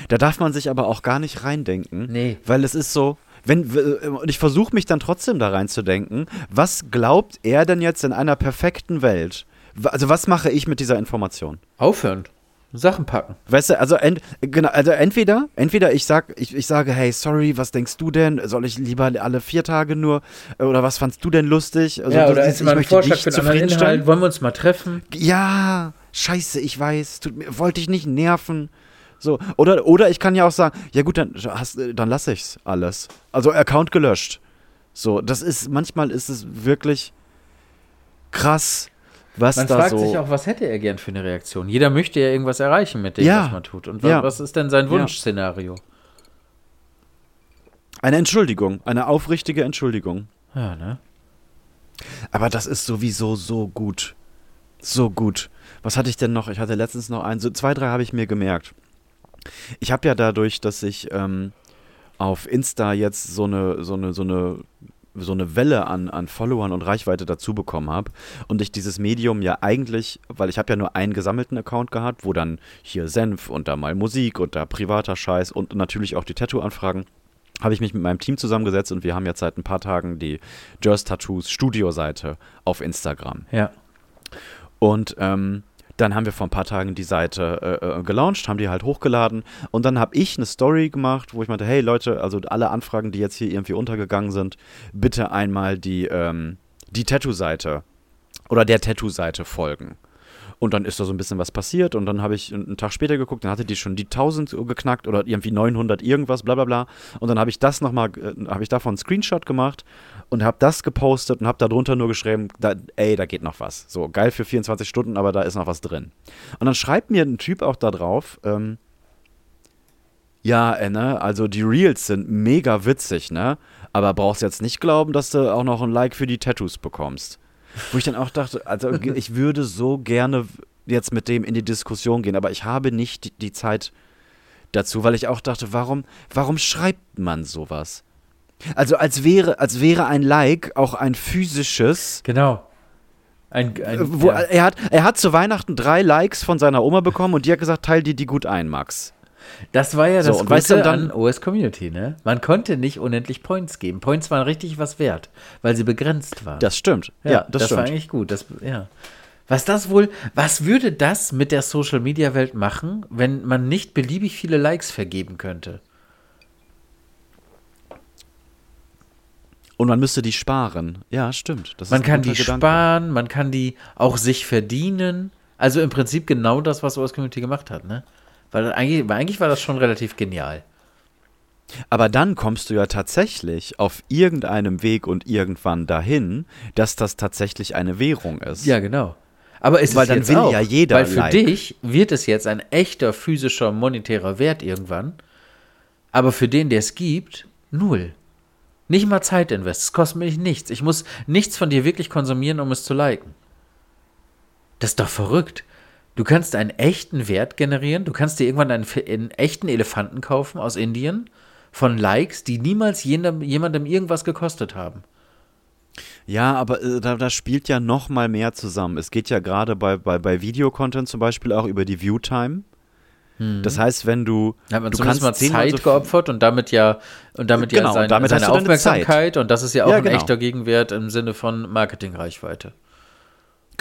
Da darf man sich aber auch gar nicht reindenken. Nee. Weil es ist so, wenn, und ich versuche mich dann trotzdem da reinzudenken, was glaubt er denn jetzt in einer perfekten Welt? Also was mache ich mit dieser Information? Aufhören. Sachen packen. Weißt du, also, ent, genau, also entweder, entweder ich sag, ich, ich sage, hey, sorry, was denkst du denn? Soll ich lieber alle vier Tage nur? äh, Oder was fandst du denn lustig? Also, ja, oder ist- mal ein Vorschlag für einen anderen zufriedenstellen. Inhalt. Wollen wir uns mal treffen? Ja, scheiße, ich weiß, tut wollte ich nicht nerven. So, oder, oder ich kann ja auch sagen, ja gut, dann, hast, dann lasse ich's alles. Also Account gelöscht. So, das ist, manchmal ist es wirklich krass, was Man da fragt so. sich auch, was hätte er gern für eine Reaktion? Jeder möchte ja irgendwas erreichen mit dem, Ja. was man tut. Und Ja. was ist denn sein Wunschszenario? Eine Entschuldigung, eine aufrichtige Entschuldigung. Ja, ne? Aber das ist sowieso so gut. So gut. Was hatte ich denn noch? Ich hatte letztens noch einen, so zwei, drei habe ich mir gemerkt. Ich habe ja dadurch, dass ich ähm, auf Insta jetzt so eine, so eine, so eine, so eine Welle an, an Followern und Reichweite dazu bekommen habe und ich dieses Medium ja eigentlich, weil ich habe ja nur einen gesammelten Account gehabt, wo dann hier Senf und da mal Musik und da privater Scheiß und natürlich auch die Tattoo-Anfragen habe ich mich mit meinem Team zusammengesetzt und wir haben jetzt seit ein paar Tagen die Just Tattoos Studio-Seite auf Instagram. Ja. Und ähm, dann haben wir vor ein paar Tagen die Seite äh, äh, gelauncht, haben die halt hochgeladen und dann habe ich eine Story gemacht, wo ich meinte, hey Leute, also alle Anfragen, die jetzt hier irgendwie untergegangen sind, bitte einmal die, ähm, die Tattoo-Seite oder der Tattoo-Seite folgen. Und dann ist da so ein bisschen was passiert und dann habe ich einen Tag später geguckt, dann hatte die schon die 1000 geknackt oder irgendwie 900 irgendwas, bla bla bla. Und dann habe ich das nochmal, äh, habe ich davon einen Screenshot gemacht und habe das gepostet und habe darunter nur geschrieben, da, ey, da geht noch was. So, geil für 24 Stunden, aber da ist noch was drin. Und dann schreibt mir ein Typ auch da drauf, ähm, ja, äh, ne, also die Reels sind mega witzig, ne? Aber brauchst jetzt nicht glauben, dass du auch noch ein Like für die Tattoos bekommst. Wo ich dann auch dachte, also ich würde so gerne jetzt mit dem in die Diskussion gehen, aber ich habe nicht die, die Zeit dazu, weil ich auch dachte, warum, warum schreibt man sowas? Also als wäre, als wäre ein Like auch ein physisches. Genau. Ein, ein, Wo, ja. er, hat, er hat zu Weihnachten drei Likes von seiner Oma bekommen und die hat gesagt, teil dir die gut ein, Max. Das war ja So, das und Gute weißt du, dann- an OS Community, ne? Man konnte nicht unendlich Points geben. Points waren richtig was wert, weil sie begrenzt waren. Das stimmt. Ja, das, war stimmt. eigentlich gut. Das, ja. Was das wohl, was würde das mit der Social Media Welt machen, wenn man nicht beliebig viele Likes vergeben könnte? Und man müsste die sparen. Ja, stimmt. Das Man kann die Gedanke. sparen, man kann die auch sich verdienen. Also im Prinzip genau das, was OS Community gemacht hat, ne? Weil eigentlich, eigentlich war das schon relativ genial. Aber dann kommst du ja tatsächlich auf irgendeinem Weg und irgendwann dahin, dass das tatsächlich eine Währung ist. Ja, genau. Aber es Weil ist dann jetzt will auch, ja jeder Weil für Like. dich wird es jetzt ein echter physischer monetärer Wert irgendwann. Aber für den, der es gibt, null. Nicht mal Zeitinvest. Es kostet mich nichts. Ich muss nichts von dir wirklich konsumieren, um es zu liken. Das ist doch verrückt. Du kannst einen echten Wert generieren. Du kannst dir irgendwann einen, einen echten Elefanten kaufen aus Indien von Likes, die niemals jemandem, jemandem irgendwas gekostet haben. Ja, aber äh, da, da spielt ja noch mal mehr zusammen. Es geht ja gerade bei, bei, bei Videocontent zum Beispiel auch über die Viewtime. Das heißt, wenn du, Da hat man du mal kannst zehnmal Zeit so geopfert und damit ja und damit Genau, ja sein, damit hast seine Aufmerksamkeit und das ist ja auch Ja, ein genau. echter Gegenwert im Sinne von Marketingreichweite.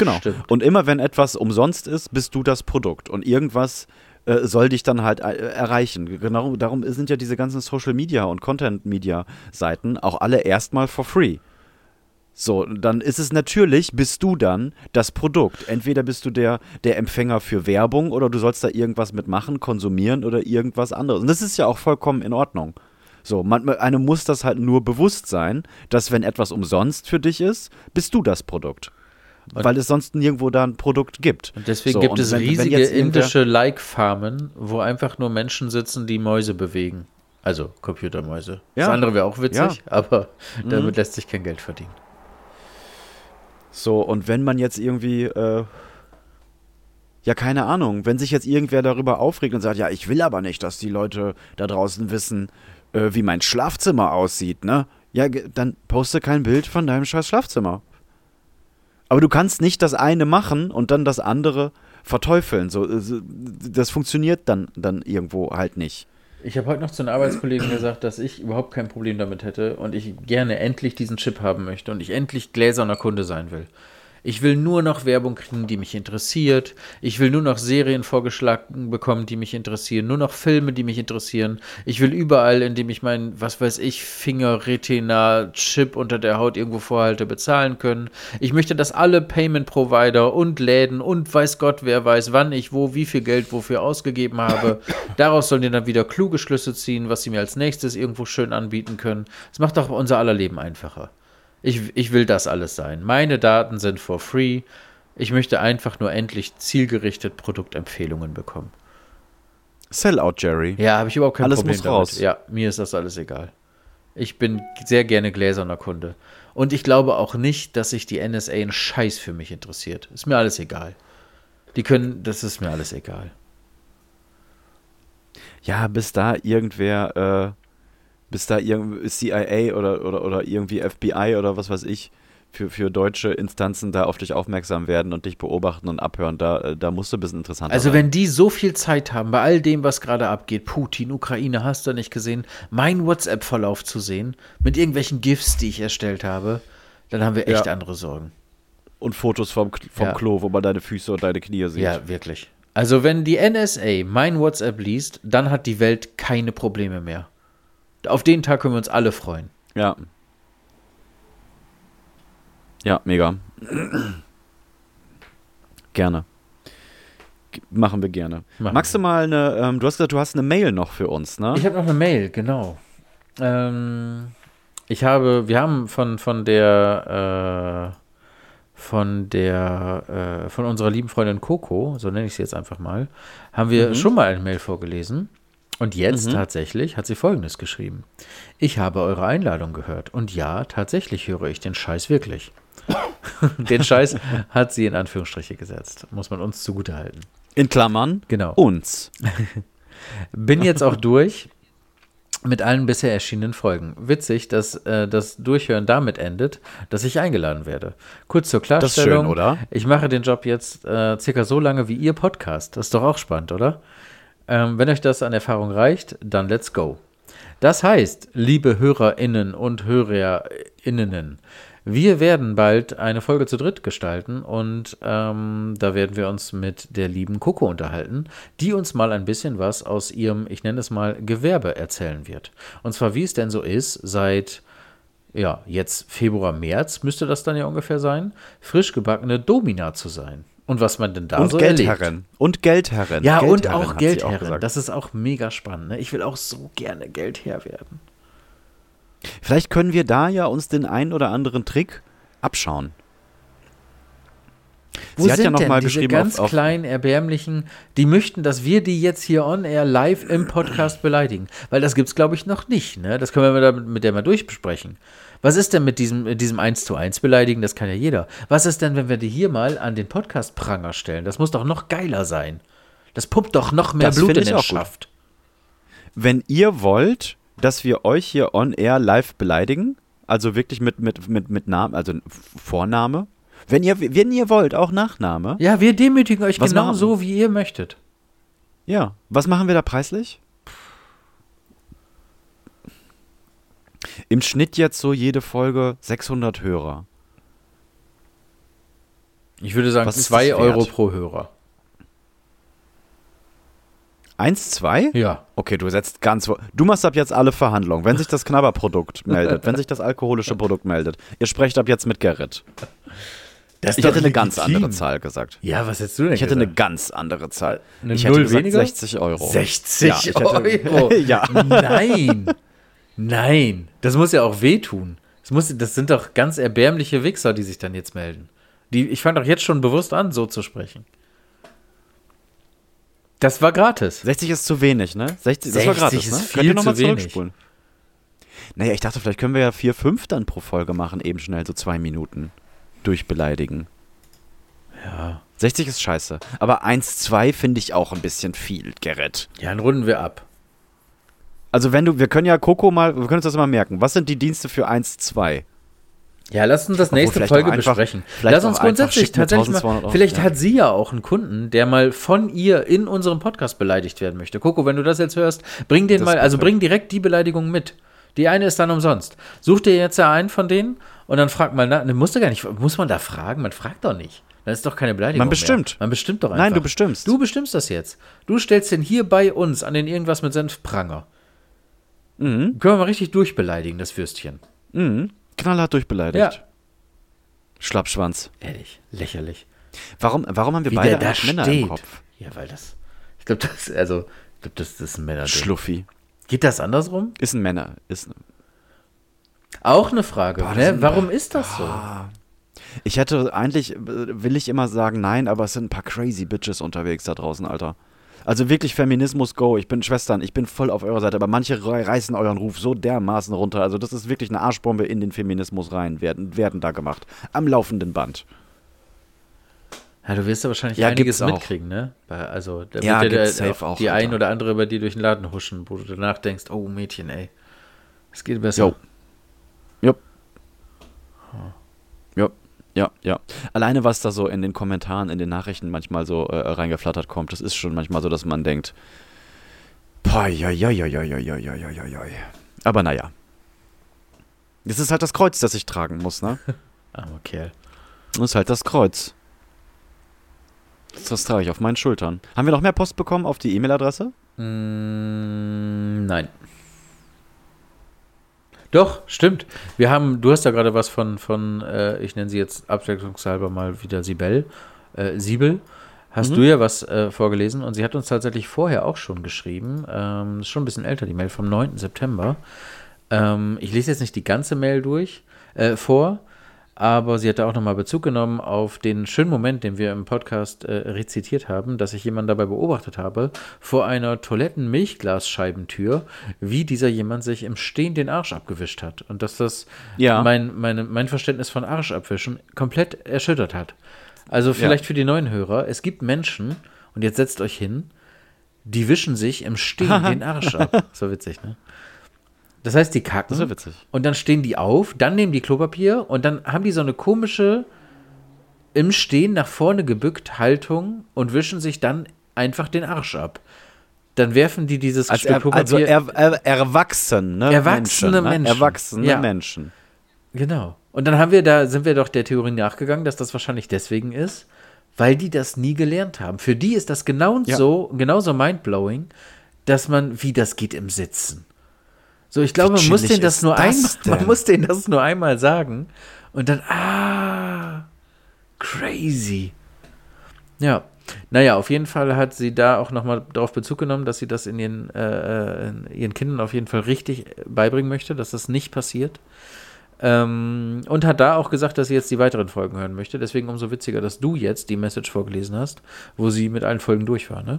Genau. Stimmt. Und immer wenn etwas umsonst ist, bist du das Produkt. Und irgendwas äh, soll dich dann halt äh, erreichen. Genau darum sind ja diese ganzen Social Media und Content Media Seiten auch alle erstmal for free. So, dann ist es natürlich, bist du dann das Produkt. Entweder bist du der, der Empfänger für Werbung oder du sollst da irgendwas mitmachen, konsumieren oder irgendwas anderes. Und das ist ja auch vollkommen in Ordnung. So, man, einem muss das halt nur bewusst sein, dass wenn etwas umsonst für dich ist, bist du das Produkt. Weil es sonst nirgendwo da ein Produkt gibt. Und deswegen So, gibt und es wenn- wenn riesige irgendwer- indische Like-Farmen, wo einfach nur Menschen sitzen, die Mäuse bewegen. Also Computermäuse. Das Ja. andere wäre auch witzig, Ja. Mhm. aber damit lässt sich kein Geld verdienen. So, und wenn man jetzt irgendwie, äh, ja, keine Ahnung, wenn sich jetzt irgendwer darüber aufregt und sagt, ja, ich will aber nicht, dass die Leute da draußen wissen, äh, wie mein Schlafzimmer aussieht, ne? Ja, dann poste kein Bild von deinem scheiß Schlafzimmer. Aber du kannst nicht das eine machen und dann das andere verteufeln. So, äh, das funktioniert dann, dann irgendwo halt nicht. Ich habe heute noch zu einem Arbeitskollegen gesagt, dass ich überhaupt kein Problem damit hätte und ich gerne endlich diesen Chip haben möchte und ich endlich gläserner Kunde sein will. Ich will nur noch Werbung kriegen, die mich interessiert. Ich will nur noch Serien vorgeschlagen bekommen, die mich interessieren. Nur noch Filme, die mich interessieren. Ich will überall, indem ich mein, was weiß ich, Finger-Retina-Chip unter der Haut irgendwo vorhalte, bezahlen können. Ich möchte, dass alle Payment-Provider und Läden und weiß Gott, wer weiß, wann ich wo, wie viel Geld wofür ausgegeben habe. Daraus sollen die dann wieder kluge Schlüsse ziehen, was sie mir als nächstes irgendwo schön anbieten können. Das macht doch unser aller Leben einfacher. Ich, ich will das alles sein. Meine Daten sind for free. Ich möchte einfach nur endlich zielgerichtet Produktempfehlungen bekommen. Sellout, Jerry. Ja, habe ich überhaupt kein Alles Problem muss damit. raus. Ja, mir ist das alles egal. Ich bin sehr gerne gläserner Kunde. Und ich glaube auch nicht, dass sich die NSA einen Scheiß für mich interessiert. Ist mir alles egal. Die können, das ist mir alles egal. Ja, bis da irgendwer, äh, bis da irgendwie CIA oder, oder, oder irgendwie FBI oder was weiß ich für, für deutsche Instanzen da auf dich aufmerksam werden und dich beobachten und abhören, da, äh, da musst du ein bisschen interessanter Also sein. wenn die so viel Zeit haben, bei all dem, was gerade abgeht, Putin, Ukraine, hast du nicht gesehen, mein WhatsApp-Verlauf zu sehen, mit irgendwelchen GIFs, die ich erstellt habe, dann haben wir echt Ja. andere Sorgen. Und Fotos vom, vom Ja. Klo, wo man deine Füße und deine Knie sieht. Ja, wirklich. Also wenn die NSA mein WhatsApp liest, dann hat die Welt keine Probleme mehr. Auf den Tag können wir uns alle freuen. Ja. Ja, mega. gerne. G machen wir gerne. Machen Magst du mal eine, ähm, du hast gesagt, du hast eine Mail noch für uns, ne? Ich habe noch eine Mail, genau. Ähm, ich habe, wir haben von, von der, äh, von der, äh, von unserer lieben Freundin Coco, so nenne ich sie jetzt einfach mal, haben wir schon mal eine Mail vorgelesen. Und jetzt tatsächlich hat sie Folgendes geschrieben. Ich habe eure Einladung gehört. Und ja, tatsächlich höre ich den Scheiß wirklich. den Scheiß hat sie in Anführungsstriche gesetzt. Muss man uns zugutehalten. In Klammern. Genau. Uns. Bin jetzt auch durch mit allen bisher erschienenen Folgen. Witzig, dass äh, das Durchhören damit endet, dass ich eingeladen werde. Kurz zur ist Klarstellung. schön, oder? Ich mache den Job jetzt äh, circa so lange wie ihr Podcast. Das ist doch auch spannend, oder? Ähm, wenn euch das an Erfahrung reicht, dann let's go. Das heißt, liebe HörerInnen und HörerInnen, wir werden bald eine Folge zu dritt gestalten und ähm, da werden wir uns mit der lieben Coco unterhalten, die uns mal ein bisschen was aus ihrem, ich nenne es mal, Gewerbe erzählen wird. Und zwar, wie es denn so ist, seit ja, jetzt Februar, März müsste das dann ja ungefähr sein, frisch gebackene Domina zu sein. Und was man denn da und so erlebt. Geldherrin. Und Geldherrin. Ja, und Geldherrin auch Geldherrin. gesagt. das ist auch mega spannend. Ne? Ich will auch so gerne Geldherr werden. Vielleicht können wir da ja uns den einen oder anderen Trick abschauen. Wo Sie hat sind ja noch denn mal diese geschrieben ganz auf- auf- kleinen, erbärmlichen, die möchten, dass wir die jetzt hier on air live im Podcast beleidigen? Weil das gibt's glaube ich, noch nicht. Ne? Das können wir mit, mit der mal durchbesprechen. Was ist denn mit diesem, mit diesem 1 zu 1 beleidigen? Das kann ja jeder. Was ist denn, wenn wir die hier mal an den Podcast-Pranger stellen? Das muss doch noch geiler sein. Das pumpt doch noch mehr Das Blut in den. Schaft. Wenn ihr wollt, dass wir euch hier on air live beleidigen, also wirklich mit, mit, mit, mit Namen, also Vorname, wenn ihr, wenn ihr wollt, auch Nachname, Ja, wir demütigen euch Was genau machen- so, wie ihr möchtet. Ja, was machen wir da preislich? Im Schnitt jetzt so jede Folge 600 Hörer. Ich würde sagen, Was ist 2 das wert? Euro pro Hörer. Eins, zwei? Ja. Okay, du setzt ganz. Du machst ab jetzt alle Verhandlungen. Wenn sich das Knabberprodukt meldet, wenn sich das alkoholische Produkt meldet, ihr sprecht ab jetzt mit Gerrit. Das Ich hätte eine ganz andere Zahl gesagt. Ja, was hättest du denn Ich hätte eine gesagt? ganz andere Zahl. Eine ich hätte Null gesagt weniger? 60 Euro. 60 Ja, ich hätte- Euro. Ja. Nein. Nein. Das muss ja auch wehtun. Das, muss, das sind doch ganz erbärmliche Wichser, die sich dann jetzt melden. Die, ich fange doch jetzt schon bewusst an, so zu sprechen. Das war gratis. 60 ist zu wenig, ne? 60, das war 60 gratis, ist ne? viel Könnt ihr zu wenig. Naja, ich dachte, vielleicht können wir ja 4, 5 dann pro Folge machen, eben schnell so zwei Minuten durchbeleidigen. Ja. 60 ist scheiße. Aber 1, 2 finde ich auch ein bisschen viel, Gerrit. Ja, dann runden wir ab. Also wenn du, wir können ja Coco mal, wir können uns das mal merken. Was sind die Dienste für 1, 2? Ja, lass uns das nächste Folge einfach- besprechen. Lass uns grundsätzlich tatsächlich mal, 1200 Euro. vielleicht Ja. hat sie ja auch einen Kunden, der mal von ihr in unserem Podcast beleidigt werden möchte. Coco, wenn du das jetzt hörst, bring den Das mal, also bring direkt die Beleidigung mit. Die eine ist dann umsonst. Such dir jetzt ja einen von denen und dann frag mal, na, ne, musst du gar nicht, muss man da fragen? Man fragt doch nicht. Das ist doch keine Beleidigung. Man Mehr. bestimmt. Man bestimmt doch einfach. Nein, du bestimmst. Du bestimmst das jetzt. Du stellst den hier bei uns an den irgendwas mit Senf Pranger. Mhm. Können wir mal richtig durchbeleidigen, das Würstchen. Mhm. Knallhart durchbeleidigt. Ja. Schlappschwanz. Ehrlich, lächerlich. Warum, warum haben wir Wie beide da Männer steht. im Kopf? Ja, weil das. Ich glaube, das, also, ich glaube, das, das ist ein Männer. Schluffi. Geht das andersrum? Ist ein Männer. Ist ein Auch eine Frage. Boah, ne? sind- Warum ist das so? Ich hätte eigentlich, äh, will ich immer sagen, nein, aber es sind ein paar crazy Bitches unterwegs da draußen, Alter. Also wirklich Feminismus go. Ich bin Schwestern, ich bin voll auf eurer Seite, aber manche re- reißen euren Ruf so dermaßen runter. Also das ist wirklich eine Arschbombe in den Feminismus rein, werden, werden da gemacht. Am laufenden Band. Ja, du wirst ja wahrscheinlich Ja, einiges mitkriegen, ne? Also, da Ja, wird dir gibt's der- safe auch, die Alter. ein oder andere bei dir durch den Laden huschen, wo du danach denkst, oh Mädchen, ey. Es geht besser. Jo. Ja, ja. Alleine was da so in den Kommentaren, in den Nachrichten manchmal so äh, reingeflattert kommt, das ist schon manchmal so, dass man denkt, boah, ja, ja, ja, ja, ja, ja, ja, ja, ja, ja. Aber naja. Das ist halt das Kreuz, das ich tragen muss, ne? Armer Kerl. Das ist halt das Kreuz. Das, das trage ich auf meinen Schultern. Haben wir noch mehr Post bekommen auf die E-Mail-Adresse? Mm, nein. Doch, stimmt. Wir haben, du hast ja gerade was von, von äh, ich nenne sie jetzt abwechslungshalber mal wieder Sibel, äh, Siebel. Hast du ja was äh, vorgelesen und sie hat uns tatsächlich vorher auch schon geschrieben. Ähm, ist schon ein bisschen älter, die Mail vom 9. September. Ähm, ich lese jetzt nicht die ganze Mail durch äh, vor, aber sie hat da auch nochmal Bezug genommen auf den schönen Moment, den wir im Podcast äh, rezitiert haben, dass ich jemanden dabei beobachtet habe, vor einer Toiletten-Milchglasscheibentür, wie dieser jemand sich im Stehen den Arsch abgewischt hat. Und dass das Ja. mein, meine, mein Verständnis von Arsch abwischen komplett erschüttert hat. Also vielleicht für die neuen Hörer, es gibt Menschen, und jetzt setzt euch hin, die wischen sich im Stehen den Arsch ab. So witzig, ne? Das heißt, die kacken. Das ist ja witzig. Und dann stehen die auf, dann nehmen die Klopapier und dann haben die so eine komische im Stehen nach vorne gebückt Haltung und wischen sich dann einfach den Arsch ab. Dann werfen die dieses Als Stück er, also Klopapier. er, er, erwachsene Erwachsene Menschen. Menschen. Ne? Erwachsene Ja. Menschen. Genau. Und dann haben wir da, sind wir doch der Theorie nachgegangen, dass das wahrscheinlich deswegen ist, weil die das nie gelernt haben. Für die ist das genau Ja. so, genauso mindblowing, dass man, wie das geht im Sitzen. So, ich glaube, man muss denen das nur das einmal, man muss denen das nur einmal sagen und dann, ah, crazy. Ja. Naja, auf jeden Fall hat sie da auch nochmal darauf Bezug genommen, dass sie das in ihren, äh, in ihren Kindern auf jeden Fall richtig beibringen möchte, dass das nicht passiert. Ähm, und hat da auch gesagt, dass sie jetzt die weiteren Folgen hören möchte. Deswegen umso witziger, dass du jetzt die Message vorgelesen hast, wo sie mit allen Folgen durch war, ne?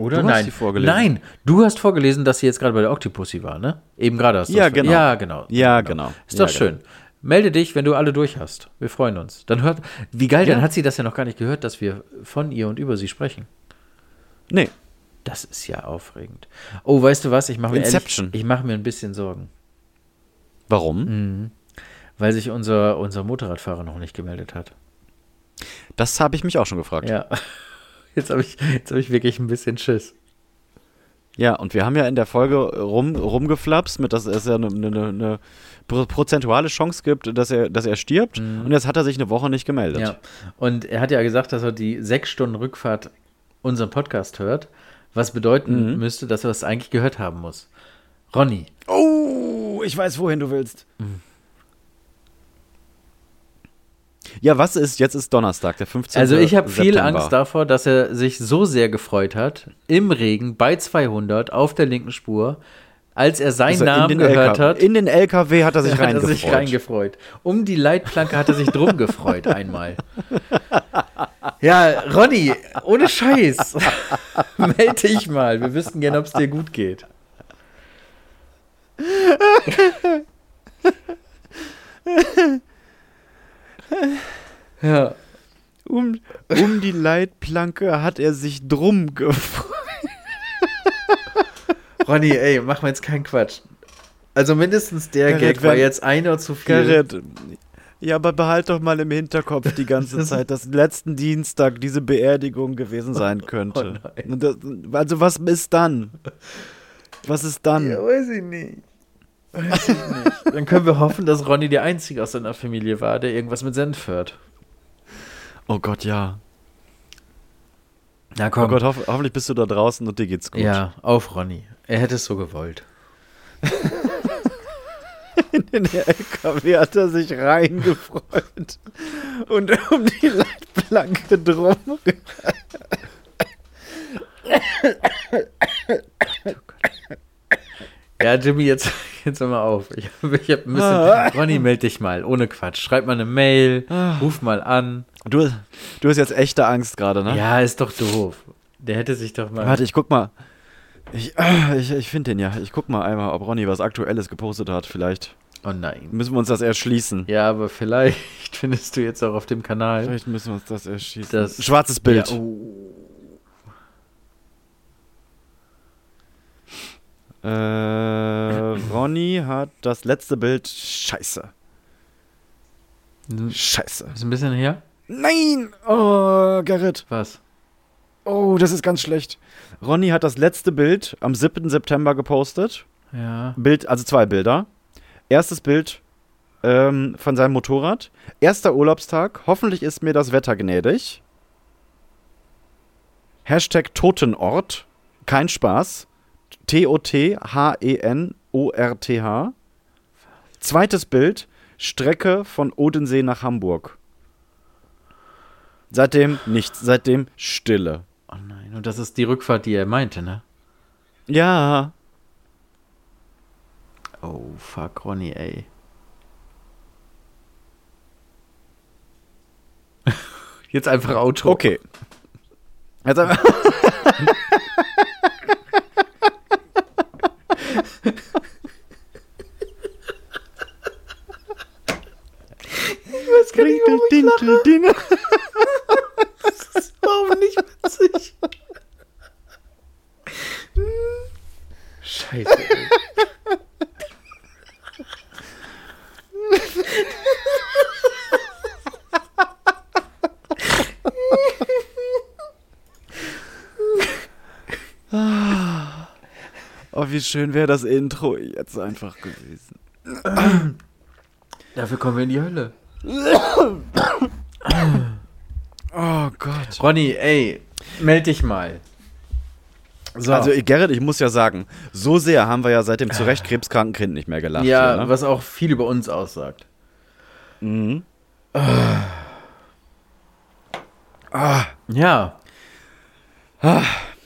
Oder? Du hast Nein. sie vorgelesen. Nein, du hast vorgelesen, dass sie jetzt gerade bei der Octopussy war, ne? Eben gerade hast du Ja, genau. Ja, genau. Ja, genau. Ist Ja, doch schön. Melde dich, wenn du alle durch hast. Wir freuen uns. Dann hört, wie geil, Ja. dann hat sie das ja noch gar nicht gehört, dass wir von ihr und über sie sprechen. Nee. Das ist ja aufregend. Oh, weißt du was? Ich mache mir, ehrlich- Inception. ich mache mir ein bisschen Sorgen. Warum? Mhm. Weil sich unser, unser Motorradfahrer noch nicht gemeldet hat. Das habe ich mich auch schon gefragt. Ja. Ja. Jetzt habe ich, jetzt hab ich wirklich ein bisschen Schiss. und wir haben ja in der Folge rum, rumgeflapst, mit dass es ja eine, eine, eine pro- prozentuale Chance gibt, dass er, dass er stirbt. Und jetzt hat er sich eine Woche nicht gemeldet. Mhm. Ja. Und er hat ja gesagt, dass er die sechs Stunden Rückfahrt unseren Podcast hört, was bedeuten Mhm. müsste, dass er es eigentlich gehört haben muss. Ronny, Oh, ich weiß, wohin du willst. Ja, was ist? Jetzt ist Donnerstag, der 15. also ich habe viel. Angst davor, dass er sich so sehr gefreut hat, im Regen bei 200 auf der linken Spur, als er seinen er Namen gehört LKW hat. In den LKW hat er sich hat er reingefreut. sich reingefreut. Um die Leitplanke hat er sich drum gefreut einmal. Ja, Ronny, ohne Scheiß. Melde dich mal. Wir wüssten gerne, ob es dir gut geht. Ja. Um, um die Leitplanke hat er sich drum gefreut. Ronny, ey, mach mal jetzt keinen Quatsch. Also mindestens der Gerrit, Gag war jetzt einer zu viel. Gerrit, ja, aber behalt doch mal im Hinterkopf die ganze Zeit, dass letzten Dienstag diese Beerdigung gewesen sein könnte. Oh nein. Und das, also was ist dann? Was ist dann? Ja, weiß ich nicht. Weiß ich nicht. Dann können wir hoffen, dass Ronny der Einzige aus seiner Familie war, der irgendwas mit Senf hört. Oh Gott, ja. Na Oh Gott, hoff, hoffentlich bist du da draußen und dir geht's gut. Ja, auf Ronny. Er hätte es so gewollt. In den LKW hat er sich reingefreut. Und um die Leitplanke drum. Ja, Jimmy, jetzt, jetzt hör mal auf. Ich, ich hab ein bisschen. Ah. Ronny, meld dich mal, ohne Quatsch. Schreib mal eine Mail, Ah. ruf mal an. Du, du hast jetzt echte Angst gerade, ne? Ja, ist doch doof. Der hätte sich doch mal. Warte, ich guck mal. Ich, äh, ich, ich finde den ja. Ich guck mal einmal, ob Ronny was Aktuelles gepostet hat. Vielleicht Oh nein. müssen wir uns das erschließen. Ja, aber vielleicht findest du jetzt auch auf dem Kanal. Vielleicht müssen wir uns das erschließen. Das- Schwarzes Bild. Ja, oh. Äh, Ronny hat das letzte Bild. Scheiße. Scheiße. Ist ein bisschen her? Nein! Oh, Gerrit. Was? Oh, das ist ganz schlecht. Ronny hat das letzte Bild am 7. September gepostet. Ja. Bild, also zwei Bilder. Erstes Bild ähm, von seinem Motorrad. Erster Urlaubstag. Hoffentlich ist mir das Wetter gnädig. Hashtag Totenort. Kein Spaß. T-O-T-H-E-N-O-R-T-H. Zweites Bild. Strecke von Odensee nach Hamburg. Seitdem nichts. Seitdem Stille. Oh nein. Und das ist die Rückfahrt, die er meinte, ne? Ja. Oh, fuck, Ronny, ey. Jetzt einfach Auto. Okay. Jetzt einfach. weiß gar nicht, warum ich Dinkel, Dinkel. Warum nicht witzig? Scheiße. Ey. Oh, wie schön wäre das Intro jetzt einfach gewesen. Dafür kommen wir in die Hölle. Oh Gott. Ronny, ey, meld dich mal. So. Also, Gerrit, ich muss ja sagen, so sehr haben wir ja seit dem zu Recht krebskranken Kind nicht mehr gelacht. ja, hier, ne? was auch viel über uns aussagt. Mhm. Ja.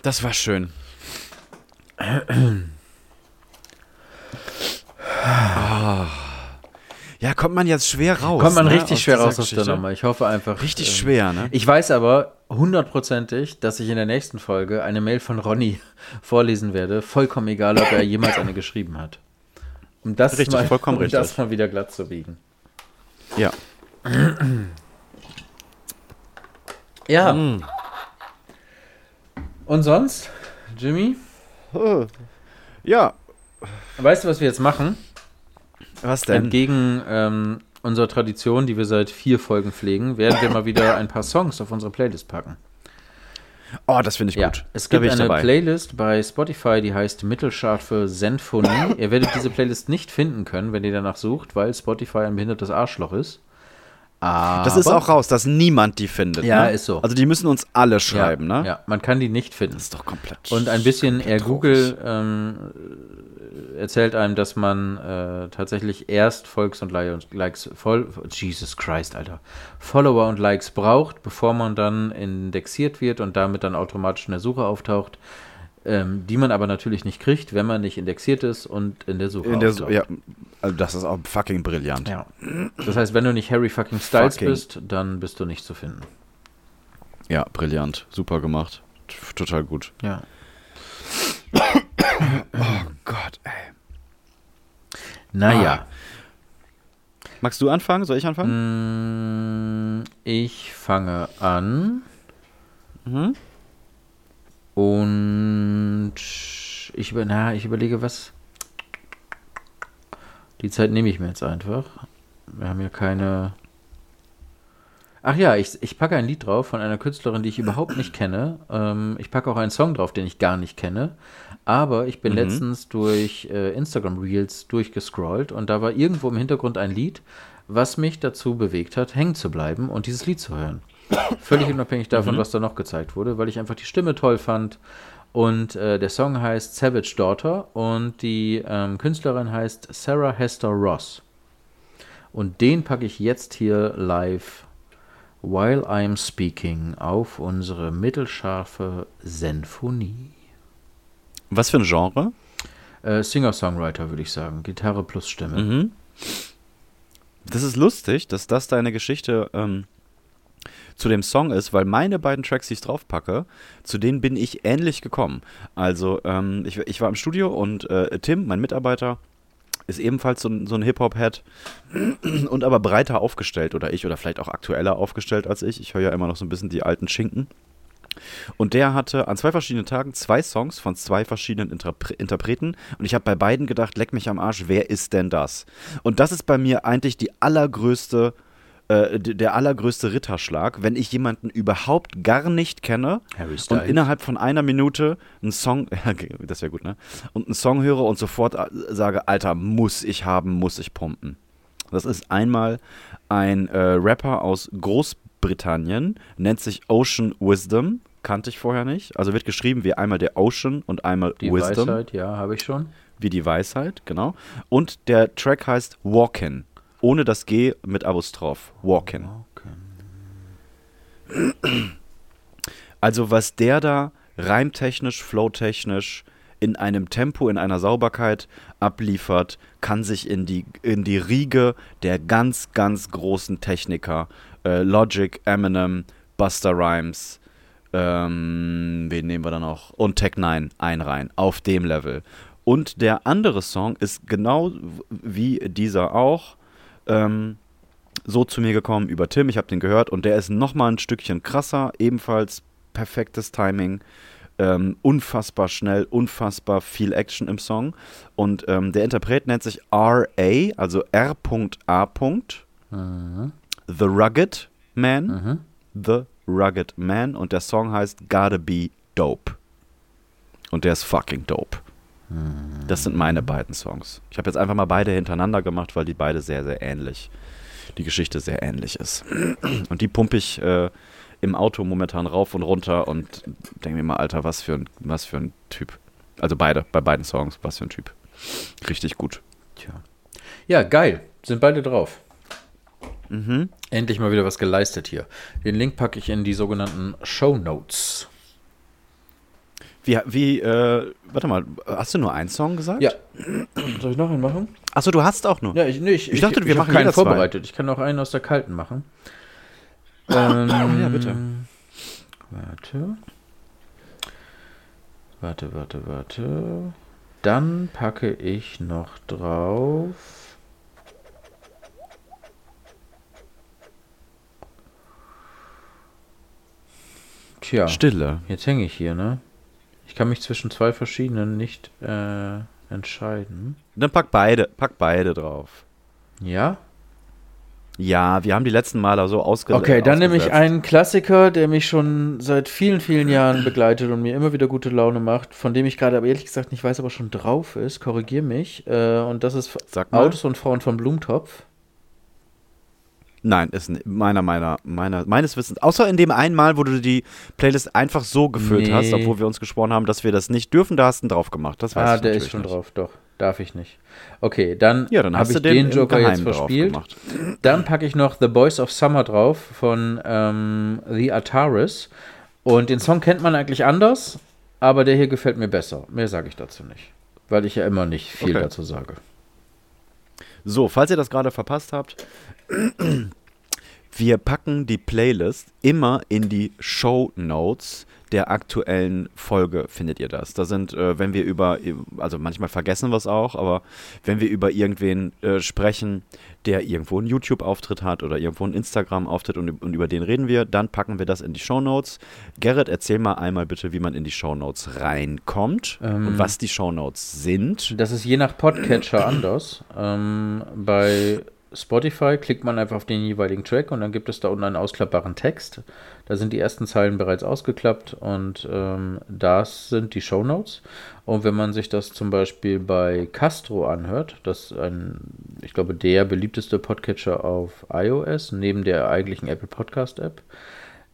Das war schön. Ah. Ja, kommt man jetzt schwer raus. Kommt man ne, richtig schwer dieser raus aus der? Nummer. Ich hoffe einfach. Richtig ähm, schwer, ne? Ich weiß aber hundertprozentig, dass ich in der nächsten Folge eine Mail von Ronny vorlesen werde. Vollkommen egal, ob er jemals eine geschrieben hat. Um das, Richtig, mal, vollkommen um richtig. das mal wieder glatt zu biegen. Ja. Ja. Mm. Und sonst, Jimmy? Ja. Weißt du, was wir jetzt machen? Was denn? Entgegen ähm, unserer Tradition, die wir seit vier Folgen pflegen, werden wir mal wieder ein paar Songs auf unsere Playlist packen. Oh, das finde ich Ja, gut. es gibt eine dabei. Playlist bei Spotify, die heißt Mittelscharfe Senfonie. ihr werdet diese Playlist nicht finden können, wenn ihr danach sucht, weil Spotify ein behindertes Arschloch ist. Aber, Das ist auch raus, dass niemand die findet. Ja, ne? ist so. Also die müssen uns alle schreiben, ja, ne? Ja, man kann die nicht finden. Das ist doch komplett. Und ein bisschen eher Google ähm, erzählt einem, dass man äh, tatsächlich erst Volks und Likes, voll, Jesus Christ, Alter, Follower und Likes braucht, bevor man dann indexiert wird und damit dann automatisch in der Suche auftaucht, ähm, die man aber natürlich nicht kriegt, wenn man nicht indexiert ist und in der Suche In der, auftaucht. ja, also das ist auch fucking brillant. Ja. Das heißt, wenn du nicht Harry fucking Styles Fucking. bist, dann bist du nicht zu finden. Ja, brillant. Super gemacht. Total gut. Ja. Gott, ey. Naja. Magst du anfangen? Soll ich anfangen? Mm, Ich fange an. Mhm. Und ich, über, na, ich überlege, was. Die Zeit nehme ich mir jetzt einfach. Wir haben ja keine. Ach ja, ich, ich packe ein Lied drauf von einer Künstlerin, die ich überhaupt nicht kenne. Ähm, ich packe auch einen Song drauf, den ich gar nicht kenne. Aber ich bin Mhm. letztens durch äh, Instagram Reels durchgescrollt und da war irgendwo im Hintergrund ein Lied, was mich dazu bewegt hat, hängen zu bleiben und dieses Lied zu hören. Völlig unabhängig davon, was da noch gezeigt wurde, weil ich einfach die Stimme toll fand. Und äh, der Song heißt Savage Daughter und die ähm, Künstlerin heißt Sarah Hester Ross. Und den packe ich jetzt hier live, while I'm speaking, auf unsere mittelscharfe Sinfonie. Was für ein Genre? Äh, Singer-Songwriter, würde ich sagen. Gitarre plus Stimme. Mhm. Das ist lustig, dass das deine Geschichte ähm, zu dem Song ist, weil meine beiden Tracks, die ich draufpacke, zu denen bin ich ähnlich gekommen. Also ähm, ich, ich war im Studio und äh, Tim, mein Mitarbeiter, ist ebenfalls so ein, so ein Hip-Hop-Head und aber breiter aufgestellt oder ich oder vielleicht auch aktueller aufgestellt als ich. Ich höre ja immer noch so ein bisschen die alten Schinken. Und der hatte an zwei verschiedenen Tagen zwei Songs von zwei verschiedenen Interpre Interpreten. Und ich habe bei beiden gedacht, leck mich am Arsch, wer ist denn das? Und das ist bei mir eigentlich die allergrößte, äh, der allergrößte Ritterschlag, wenn ich jemanden überhaupt gar nicht kenne und innerhalb von einer Minute einen Song, das wäre gut, ne? Und einen Song höre und sofort äh, sage, Alter, muss ich haben, muss ich pumpen. Das ist einmal ein äh, Rapper aus Großbritannien, nennt sich Ocean Wisdom, kannte ich vorher nicht. Also wird geschrieben wie einmal der Ocean und einmal Die Wisdom, Weisheit, ja, habe ich schon. wie die Weisheit, genau. Und der Track heißt Walkin, ohne das G mit Apostroph. Walkin. Also was der da reimtechnisch, flowtechnisch in einem Tempo, in einer Sauberkeit abliefert, kann sich in die, in die Riege der ganz, ganz großen Techniker, äh, Logic, Eminem, Buster Rhymes, ähm, wen nehmen wir da noch? Und Tech 9 einreihen, auf dem Level. Und der andere Song ist genau wie dieser auch, ähm, so zu mir gekommen über Tim. Ich habe den gehört und der ist noch mal ein Stückchen krasser, ebenfalls perfektes Timing, ähm, unfassbar schnell, unfassbar viel Action im Song. Und ähm, der Interpret nennt sich R.A., also R.A. The Rugged Man. The Rugged Man. Und der Song heißt Gotta Be Dope. Und der ist fucking dope. Das sind meine beiden Songs. Ich habe jetzt einfach mal beide hintereinander gemacht, weil die beide sehr, sehr ähnlich, die Geschichte sehr ähnlich ist. Und die pumpe ich äh, im Auto momentan rauf und runter und denke mir mal, Alter, was für ein, was für ein Typ. Also beide, bei beiden Songs, was für ein Typ. Richtig gut. Tja. Ja, geil. Sind beide drauf. Mhm. Endlich mal wieder was geleistet hier. Den Link packe ich in die sogenannten Show Notes. Wie, wie äh, warte mal, hast du nur einen Song gesagt? Ja. Soll ich noch einen machen? Achso, du hast auch nur. Ja, ich, nee, ich, Ich dachte, wir hab machen keinen jeder zwei. vorbereitet. Ich kann auch einen aus der kalten machen. ähm, ja, bitte. Warte. Warte, warte, warte. Dann packe ich noch drauf. Tja, Stille. jetzt hänge ich hier, ne? Ich kann mich zwischen zwei verschiedenen nicht äh, entscheiden. Dann pack beide, pack beide drauf. Ja? Ja, wir haben die letzten Male so ausge Okay, dann nehme ich einen Klassiker, der mich schon seit vielen, vielen Jahren begleitet und mir immer wieder gute Laune macht, von dem ich gerade aber ehrlich gesagt nicht weiß, ob er schon drauf ist. Korrigier mich. Äh, und das ist. Autos und Frauen von Blumentopf. Nein, ist meiner, meiner, meiner, meines Wissens. Außer in dem einmal, wo du die Playlist einfach so gefüllt Nee. hast, obwohl wir uns gesprochen haben, dass wir das nicht dürfen, da hast du ihn drauf gemacht. Das weiß Ah, ich der ist schon nicht. drauf, doch. Darf ich nicht. Okay, dann, Ja, dann habe ich du den, den Joker jetzt verspielt. gemacht. Dann packe ich noch The Boys of Summer drauf von ähm, The Ataris. Und den Song kennt man eigentlich anders, aber der hier gefällt mir besser. Mehr sage ich dazu nicht. Weil ich ja immer nicht viel Okay. dazu sage. So, falls ihr das gerade verpasst habt, wir packen die Playlist immer in die Show Notes der aktuellen Folge, findet ihr das. Da sind, äh, wenn wir über, also manchmal vergessen wir es auch, aber wenn wir über irgendwen äh, sprechen, der irgendwo einen YouTube-Auftritt hat oder irgendwo einen Instagram-Auftritt und, und über den reden wir, dann packen wir das in die Show Notes. Gerrit, erzähl mal einmal bitte, wie man in die Show Notes reinkommt Ähm, und was die Show Notes sind. Das ist je nach Podcatcher anders. Ähm, bei Spotify klickt man einfach auf den jeweiligen Track und dann gibt es da unten einen ausklappbaren Text. Da sind die ersten Zeilen bereits ausgeklappt und ähm, das sind die Shownotes. Und wenn man sich das zum Beispiel bei Castro anhört, das ist ein, ich glaube, der beliebteste Podcatcher auf iOS, neben der eigentlichen Apple Podcast App,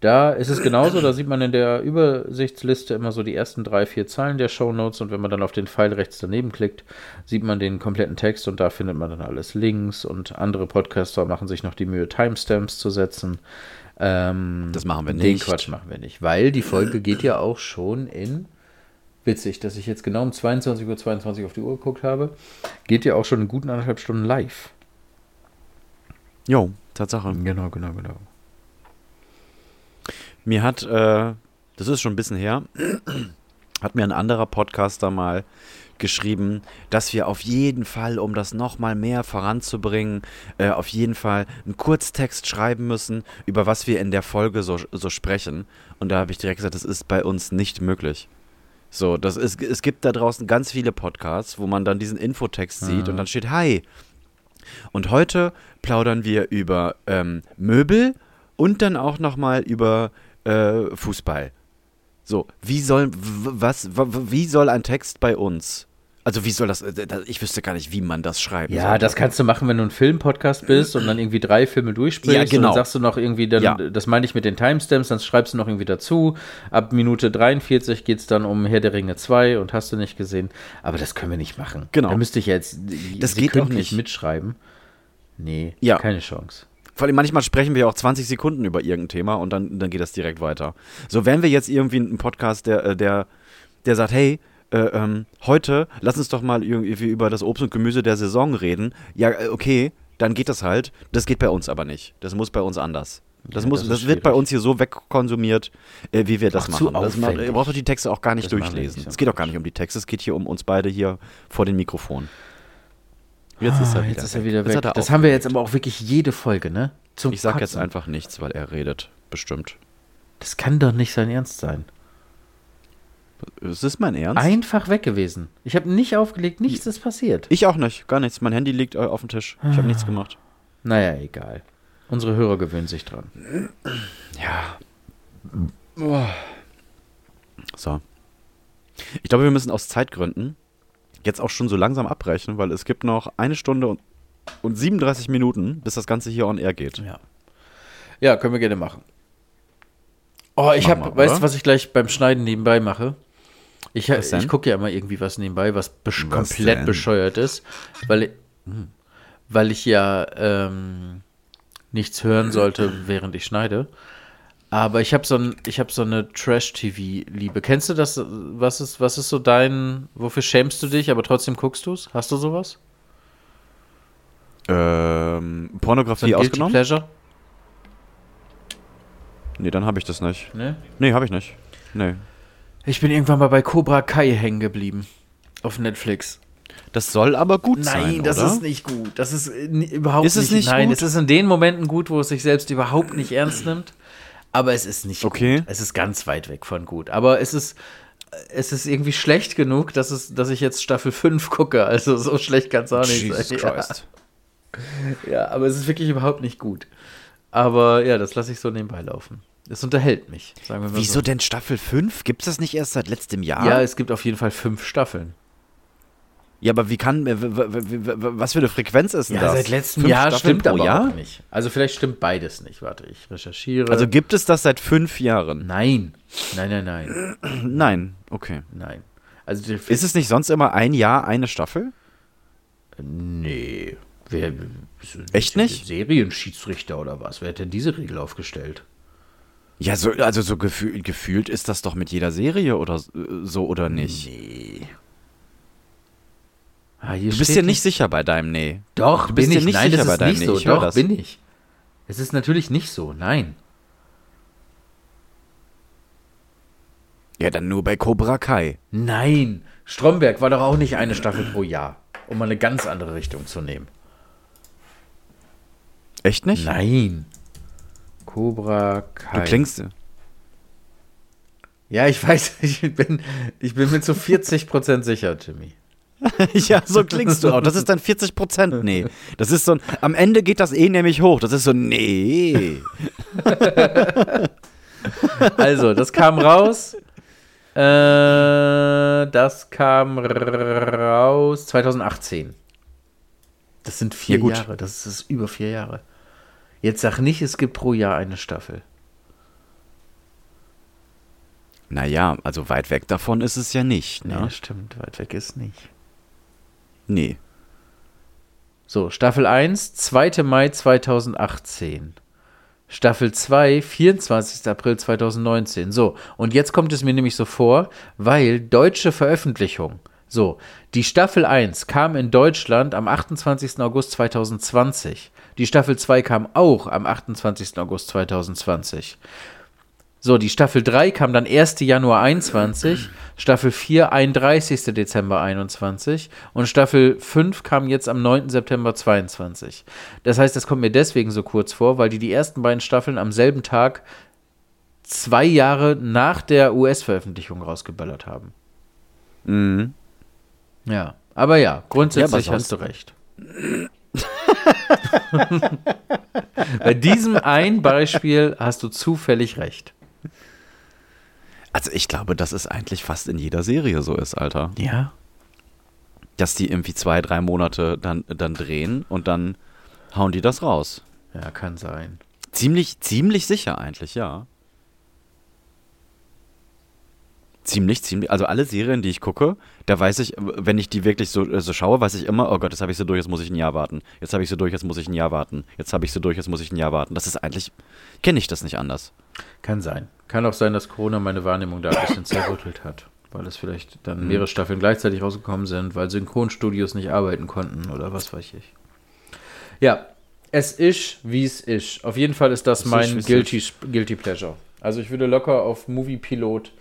da ist es genauso, da sieht man in der Übersichtsliste immer so die ersten drei, vier Zeilen der Shownotes und wenn man dann auf den Pfeil rechts daneben klickt, sieht man den kompletten Text und da findet man dann alles Links und andere Podcaster machen sich noch die Mühe, Timestamps zu setzen. Ähm, Das machen wir Den nicht. Quatsch machen wir nicht, weil die Folge geht ja auch schon in, witzig, dass ich jetzt genau um 22.22 Uhr 22 auf die Uhr geguckt habe, geht ja auch schon in guten anderthalb Stunden live. Jo, Tatsache. Genau, genau, genau. Mir hat, äh, das ist schon ein bisschen her, hat mir ein anderer Podcaster mal geschrieben, dass wir auf jeden Fall, um das nochmal mehr voranzubringen, äh, auf jeden Fall einen Kurztext schreiben müssen, über was wir in der Folge so, so sprechen. Und da habe ich direkt gesagt, das ist bei uns nicht möglich. So, das ist, es gibt da draußen ganz viele Podcasts, wo man dann diesen Infotext sieht und dann steht Hi. Und heute plaudern wir über ähm, Möbel und dann auch nochmal über äh, Fußball. So, wie soll, was, wie soll ein Text bei uns? Also wie soll das, äh, ich wüsste gar nicht, wie man das schreiben Ja, soll. das kannst du machen, wenn du ein Filmpodcast bist und dann irgendwie drei Filme durchsprichst. Ja, Und genau. dann sagst du noch irgendwie, dann, Ja. das meine ich mit den Timestamps, dann schreibst du noch irgendwie dazu. Ab Minute 43 geht es dann um Herr der Ringe 2 und hast du nicht gesehen. Aber das können wir nicht machen. Genau. Da müsste ich jetzt Das geht doch sekündlich nicht. mitschreiben. Nee, Ja. keine Chance. Vor allem manchmal sprechen wir auch 20 Sekunden über irgendein Thema und dann, dann geht das direkt weiter. So, wenn wir jetzt irgendwie einen Podcast, der, äh, der, der sagt, hey, äh, ähm, heute lass uns doch mal irgendwie über das Obst und Gemüse der Saison reden. Ja, äh, okay, dann geht das halt. Das geht bei uns aber nicht. Das muss bei uns anders. Das, Ja, muss, das das, wird bei uns hier so wegkonsumiert, äh, wie wir das Ach, machen. Das, man, ihr braucht doch die Texte auch gar nicht Das durchlesen. es geht doch gar nicht um die Texte, es geht hier um uns beide hier vor den Mikrofonen. Jetzt ist er Ah, wieder jetzt ist er weg. wieder Jetzt weg. er Das haben wir jetzt aber auch wirklich jede Folge, ne? Zum Ich sag jetzt Kotzen. einfach nichts, weil er redet. Bestimmt. Das kann doch nicht sein Ernst sein. Es ist mein Ernst. Einfach weg gewesen. Ich habe nicht aufgelegt, nichts ist passiert. ich auch nicht, gar nichts. Mein Handy liegt äh, auf dem Tisch. Ich habe nichts gemacht. Naja, egal. Unsere Hörer gewöhnen sich dran. Ja. So. Ich glaube, wir müssen aus Zeitgründen jetzt auch schon so langsam abbrechen, weil es gibt noch eine Stunde und, und 37 Minuten, bis das Ganze hier on air geht. Ja. Ja, können wir gerne machen. Oh, ich habe, weißt du, was ich gleich beim Schneiden nebenbei mache? Ich, ich gucke ja immer irgendwie was nebenbei, was, besch Was komplett denn? bescheuert ist, weil, ich- hm, weil ich ja ähm, nichts hören sollte, während ich schneide. Aber ich habe so, ein, ich hab so eine Trash-TV-Liebe. Kennst du das? Was ist, was ist so dein, wofür schämst du dich, aber trotzdem guckst du es? Hast du sowas? Ähm, So Pornografie Guilty ausgenommen? Pleasure? Nee, dann habe ich das nicht. Ne? Nee, habe ich nicht. Nee. Ich bin irgendwann mal bei Cobra Kai hängen geblieben. Auf Netflix. Das soll aber gut sein, Nein, das oder? ist nicht gut. Das ist äh, überhaupt Ist es nicht, nicht Nein, gut? es ist in den Momenten gut, wo es sich selbst überhaupt nicht ernst nimmt. Aber es ist nicht Okay. gut. Es ist ganz weit weg von gut. Aber es ist, es ist irgendwie schlecht genug, dass, es, dass ich jetzt Staffel 5 gucke. Also so schlecht kann es auch nicht Jesus sein. Christ. Ja, ja, aber es ist wirklich überhaupt nicht gut. Aber ja, das lasse ich so nebenbei laufen. Es unterhält mich, sagen wir mal Wieso so. denn Staffel 5? Gibt es das nicht erst seit letztem Jahr? Ja, es gibt auf jeden Fall fünf Staffeln. Ja, aber wie kann, w- was für eine Frequenz ist denn Ja, das? seit letztem Fünf Jahr Staffeln stimmt aber Jahr? auch nicht. Also vielleicht stimmt beides nicht. Warte, ich recherchiere. Also gibt es das seit fünf Jahren? nein. Nein, nein, nein. Nein, okay. Nein. Also Ist es nicht sonst immer ein Jahr eine Staffel? Nee. Wer, Echt nicht? Serienschiedsrichter oder was? Wer hat denn diese Regel aufgestellt? Ja, so, also so gefühl, gefühlt ist das doch mit jeder Serie oder s- so oder nicht. Nee. Ah, Du bist dir nicht sicher bei deinem Nee. Doch, Du bist bin dir ich. nicht Nein, sicher bei deinem nicht Nee, so. ich Doch, das. bin ich. Es ist natürlich nicht so. Nein. Ja, dann nur bei Cobra Kai. Nein. Stromberg war doch auch nicht eine Staffel pro Jahr, um mal eine ganz andere Richtung zu nehmen. Echt nicht? Nein. Cobra Kai. Du klingst. Ja, ich weiß, ich bin, ich bin mir zu 40% sicher, Jimmy. ja, so klingst du auch. Das ist dann 40 Prozent. Nee. Das ist so ein. Am Ende geht das eh nämlich hoch. Das ist so, nee. Also, das kam raus. Äh, das kam raus 2018. Das sind vier Ja. Jahre. Das ist über vier Jahre. Jetzt sag nicht, es gibt pro Jahr eine Staffel. Naja, also weit weg davon ist es ja nicht, Nee, ne? das stimmt. Weit weg ist nicht. Nee. So, Staffel 1, 2. Mai 2018. Staffel 2, 24. April 2019. So, und jetzt kommt es mir nämlich so vor, weil deutsche Veröffentlichung. So, die Staffel 1 kam in Deutschland am 28. August 2020. Die Staffel 2 kam auch am 28. August 2020. So, die Staffel 3 kam dann 1. Januar 21, Staffel 4 31. Dezember 21 und Staffel 5 kam jetzt am 9. September 22. Das heißt, das kommt mir deswegen so kurz vor, weil die die ersten beiden Staffeln am selben Tag zwei Jahre nach der US-Veröffentlichung rausgeballert haben. Mhm. Ja, aber ja, grundsätzlich Ja, aber hast du recht. Bei diesem ein Beispiel hast du zufällig recht. Also ich glaube, dass es eigentlich fast in jeder Serie so ist, Alter. Ja. Dass die irgendwie zwei, drei Monate dann, dann drehen und dann hauen die das raus. Ja, kann sein. Ziemlich, ziemlich sicher eigentlich, ja. Ziemlich, ziemlich. Also alle Serien, die ich gucke, da weiß ich, wenn ich die wirklich so, äh, so schaue, weiß ich immer, oh Gott, jetzt habe ich sie durch, jetzt muss ich ein Jahr warten. Jetzt habe ich sie durch, jetzt muss ich ein Jahr warten. Jetzt habe ich sie durch, jetzt muss ich ein Jahr warten. Das ist eigentlich, kenne ich das nicht anders. Kann sein. Kann auch sein, dass Corona meine Wahrnehmung da ein bisschen zerrüttelt hat. Weil es vielleicht dann mehrere Staffeln gleichzeitig rausgekommen sind, weil Synchronstudios nicht arbeiten konnten oder was weiß ich. Ja, es ist, wie es ist. Auf jeden Fall ist das Es ist, mein wie's Guilty, Guilty Pleasure. Also ich würde locker auf Movie Pilot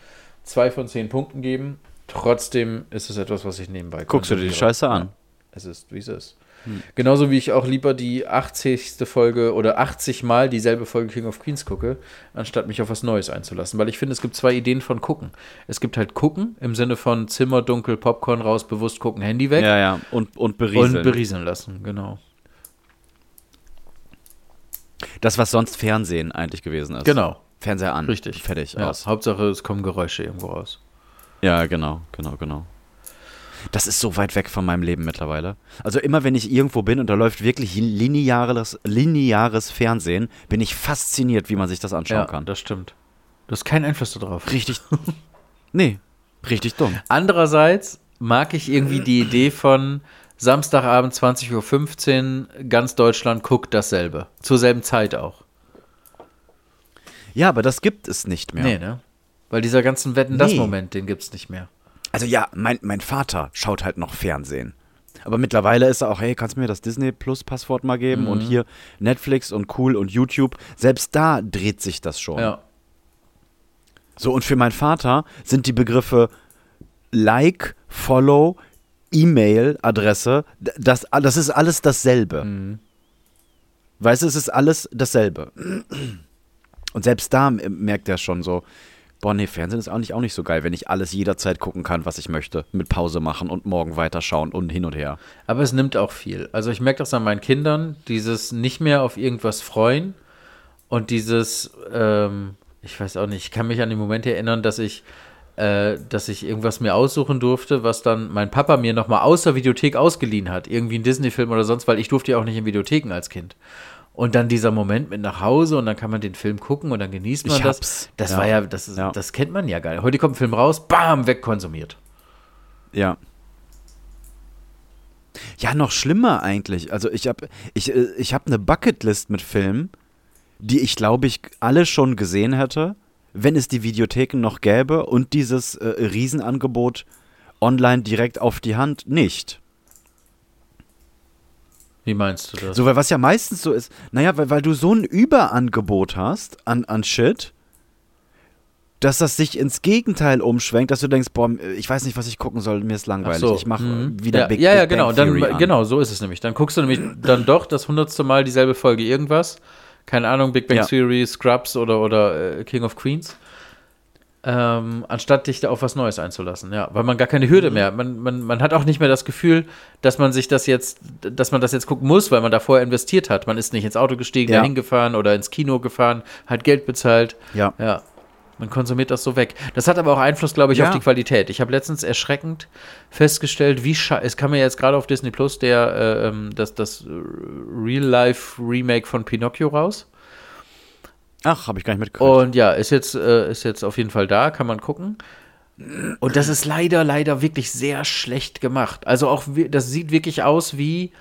zwei von zehn Punkten geben. Trotzdem ist es etwas, was ich nebenbei Guckst du dir die. Scheiße an? Es ist, wie es ist. Genauso wie ich auch lieber die 80. Folge oder 80 Mal dieselbe Folge King of Queens gucke, anstatt mich auf was Neues einzulassen. Weil ich finde, es gibt zwei Ideen von gucken. Es gibt halt gucken im Sinne von Zimmer dunkel, Popcorn raus, bewusst gucken, Handy weg Ja, ja. Und, und berieseln. und berieseln lassen, genau. das, was sonst Fernsehen eigentlich gewesen ist. Genau, Fernseher an. richtig. Fertig, Ja, aus. Hauptsache, es kommen Geräusche irgendwo raus. Ja, genau, genau, genau. Das ist so weit weg von meinem Leben mittlerweile. Also immer wenn ich irgendwo bin und da läuft wirklich lineares, lineares Fernsehen, bin ich fasziniert, wie man sich das anschauen Ja, kann. das stimmt. Du hast keinen Einfluss darauf. Richtig. nee, richtig dumm. Andererseits mag ich irgendwie die Idee von Samstagabend 20.15 Uhr, ganz Deutschland guckt dasselbe. Zur selben Zeit auch. Ja, aber das gibt es nicht mehr. Nee, ne? Weil dieser ganzen Wetten-Das-Moment, Nee. den gibt's nicht mehr. Also ja, mein, mein Vater schaut halt noch Fernsehen. Aber mittlerweile ist er auch, hey, kannst du mir das Disney Plus Passwort mal geben? Und hier Netflix und cool und YouTube. Selbst da dreht sich das schon. Ja. So, und für meinen Vater sind die Begriffe Like, Follow, E-Mail-Adresse, d- das, das ist alles dasselbe. Weißt du, es ist alles dasselbe. Und selbst da merkt er schon so, boah, nee, Fernsehen ist eigentlich auch nicht so geil, wenn ich alles jederzeit gucken kann, was ich möchte. Mit Pause machen und morgen weiterschauen und hin und her. Aber es nimmt auch viel. Also ich merke das an meinen Kindern, dieses nicht mehr auf irgendwas freuen und dieses, ähm, ich weiß auch nicht, ich kann mich an den Moment erinnern, dass ich äh, dass ich irgendwas mir aussuchen durfte, was dann mein Papa mir nochmal aus der Videothek ausgeliehen hat. Irgendwie ein Disney-Film oder sonst, weil ich durfte ja auch nicht in Videotheken als Kind. Und dann dieser Moment mit nach Hause und dann kann man den Film gucken und dann genießt man Ich das. hab's. Das Ja. war ja, das, ist, Ja. das kennt man ja geil. Heute kommt ein Film raus, bam, wegkonsumiert. Ja. Ja, noch schlimmer eigentlich. Also ich habe ich, äh, ich hab eine Bucketlist mit Filmen, die ich glaube ich alle schon gesehen hätte, wenn es die Videotheken noch gäbe und dieses äh, Riesenangebot online direkt auf die Hand nicht. Wie meinst du das? So, weil was ja meistens so ist, naja, weil, weil du so ein Überangebot hast an, an Shit, dass das sich ins Gegenteil umschwenkt, dass du denkst, boah, ich weiß nicht, was ich gucken soll, mir ist langweilig. Ich mache mhm. wieder ja, Big, Ja, ja, Big genau. Dann, an. genau, so ist es nämlich. Dann guckst du nämlich dann doch das hundertste Mal dieselbe Folge irgendwas. Keine Ahnung, Big Bang Ja. Theory, Scrubs oder, oder äh, King of Queens. Ähm, anstatt dich da auf was Neues einzulassen, ja. Weil man gar keine Mhm. Hürde mehr. Man, man, man hat auch nicht mehr das Gefühl, dass man sich das jetzt, dass man das jetzt gucken muss, weil man da vorher investiert hat. Man ist nicht ins Auto gestiegen, Ja. dahin gefahren oder ins Kino gefahren, hat Geld bezahlt. Ja. Ja. Man konsumiert das so weg. Das hat aber auch Einfluss, glaube ich, Ja. auf die Qualität. Ich habe letztens erschreckend festgestellt, wie scheiße. Es kam ja jetzt gerade auf Disney Plus der, äh, ähm, das, das Real-Life-Remake von Pinocchio raus. Ach, habe ich gar nicht mitgekriegt. Und ja, ist jetzt, äh, ist jetzt auf jeden Fall da, kann man gucken. Und das ist leider, leider wirklich sehr schlecht gemacht. Also auch, das sieht wirklich aus wie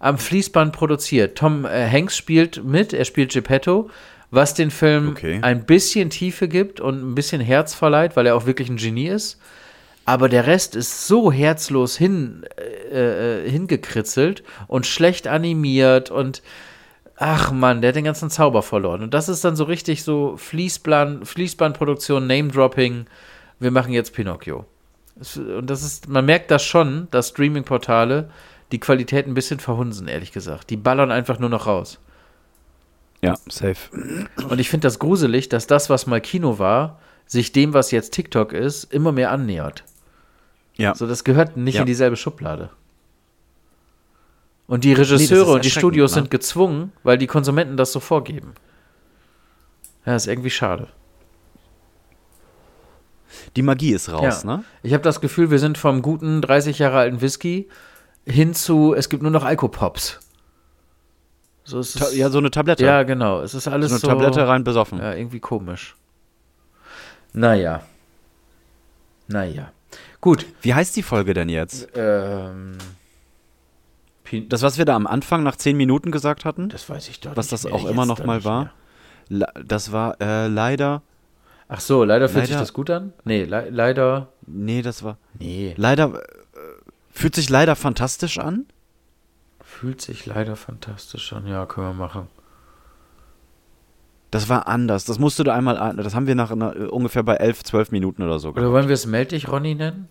am Fließband produziert. Tom äh, Hanks spielt mit, er spielt Geppetto, was den Film Okay. ein bisschen Tiefe gibt und ein bisschen Herz verleiht, weil er auch wirklich ein Genie ist. Aber der Rest ist so herzlos hin, äh, äh, hingekritzelt und schlecht animiert und ach man, der hat den ganzen Zauber verloren. Und das ist dann so richtig so Fließband, Fließbandproduktion, Name-Dropping. Wir machen jetzt Pinocchio. Und das ist, man merkt das schon, dass Streaming-Portale die Qualität ein bisschen verhunsen, ehrlich gesagt. Die ballern einfach nur noch raus. ja, safe. Und ich finde das gruselig, dass das, was mal Kino war, sich dem, was jetzt TikTok ist, immer mehr annähert. Ja. So, das gehört nicht Ja. in dieselbe Schublade. Und die Regisseure ist und die Studios ne? sind gezwungen, weil die Konsumenten das so vorgeben. Ja, ist irgendwie schade. Die Magie ist raus, ja. ne? Ich habe das Gefühl, wir sind vom guten 30 Jahre alten Whisky hin zu, es gibt nur noch Alkopops. So ja, so eine Tablette. ja, genau. Es ist alles so so. eine Tablette rein besoffen. Ja, irgendwie komisch. Naja. Naja. Gut. Wie heißt die Folge denn jetzt? Ähm, Das, was wir da am Anfang nach zehn Minuten gesagt hatten? das weiß ich doch was das auch immer noch mal war? das war äh, leider. Ach so, leider fühlt sich Leider- das gut an? Nee, le leider. Nee, das war. Nee. Leider. Äh, fühlt sich leider fantastisch an. Fühlt sich leider fantastisch an. Ja, können wir machen. Das war anders. Das musst du da einmal. Das haben wir nach einer, äh, ungefähr bei elf, zwölf Minuten oder so Oder gemacht. wollen wir es Meld dich, Ronny, nennen?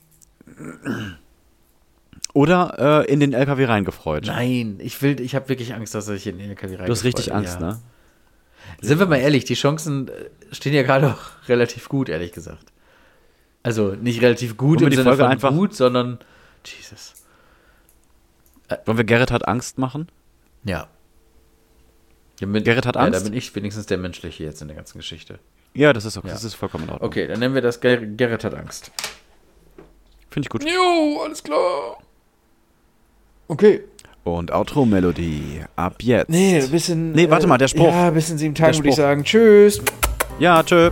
Oder äh, in den LKW reingefreut. Nein, ich will, ich habe wirklich Angst, dass ich in den LKW rein. Du hast richtig Angst, ne? Sind wir mal ehrlich, die Chancen äh, stehen ja gerade auch relativ gut, ehrlich gesagt. Also nicht relativ gut im die Sinne Folge von einfach- gut, sondern Jesus. Wollen wir Gerrit hat Angst machen? Ja. ja bin, Gerrit hat Ja, Angst? da bin ich wenigstens der Menschliche jetzt in der ganzen Geschichte. Ja, das ist okay. Ja. Das ist vollkommen in Ordnung. Okay, dann nennen wir das Ger Gerrit hat Angst. Finde ich gut. Jo, alles klar. Okay. Und Outro-Melodie. Ab jetzt. Nee, ein bisschen. Nee, warte mal, der Spruch. Ja, bis in sieben Tagen Der würde ich sagen. Tschüss. Ja, tschö.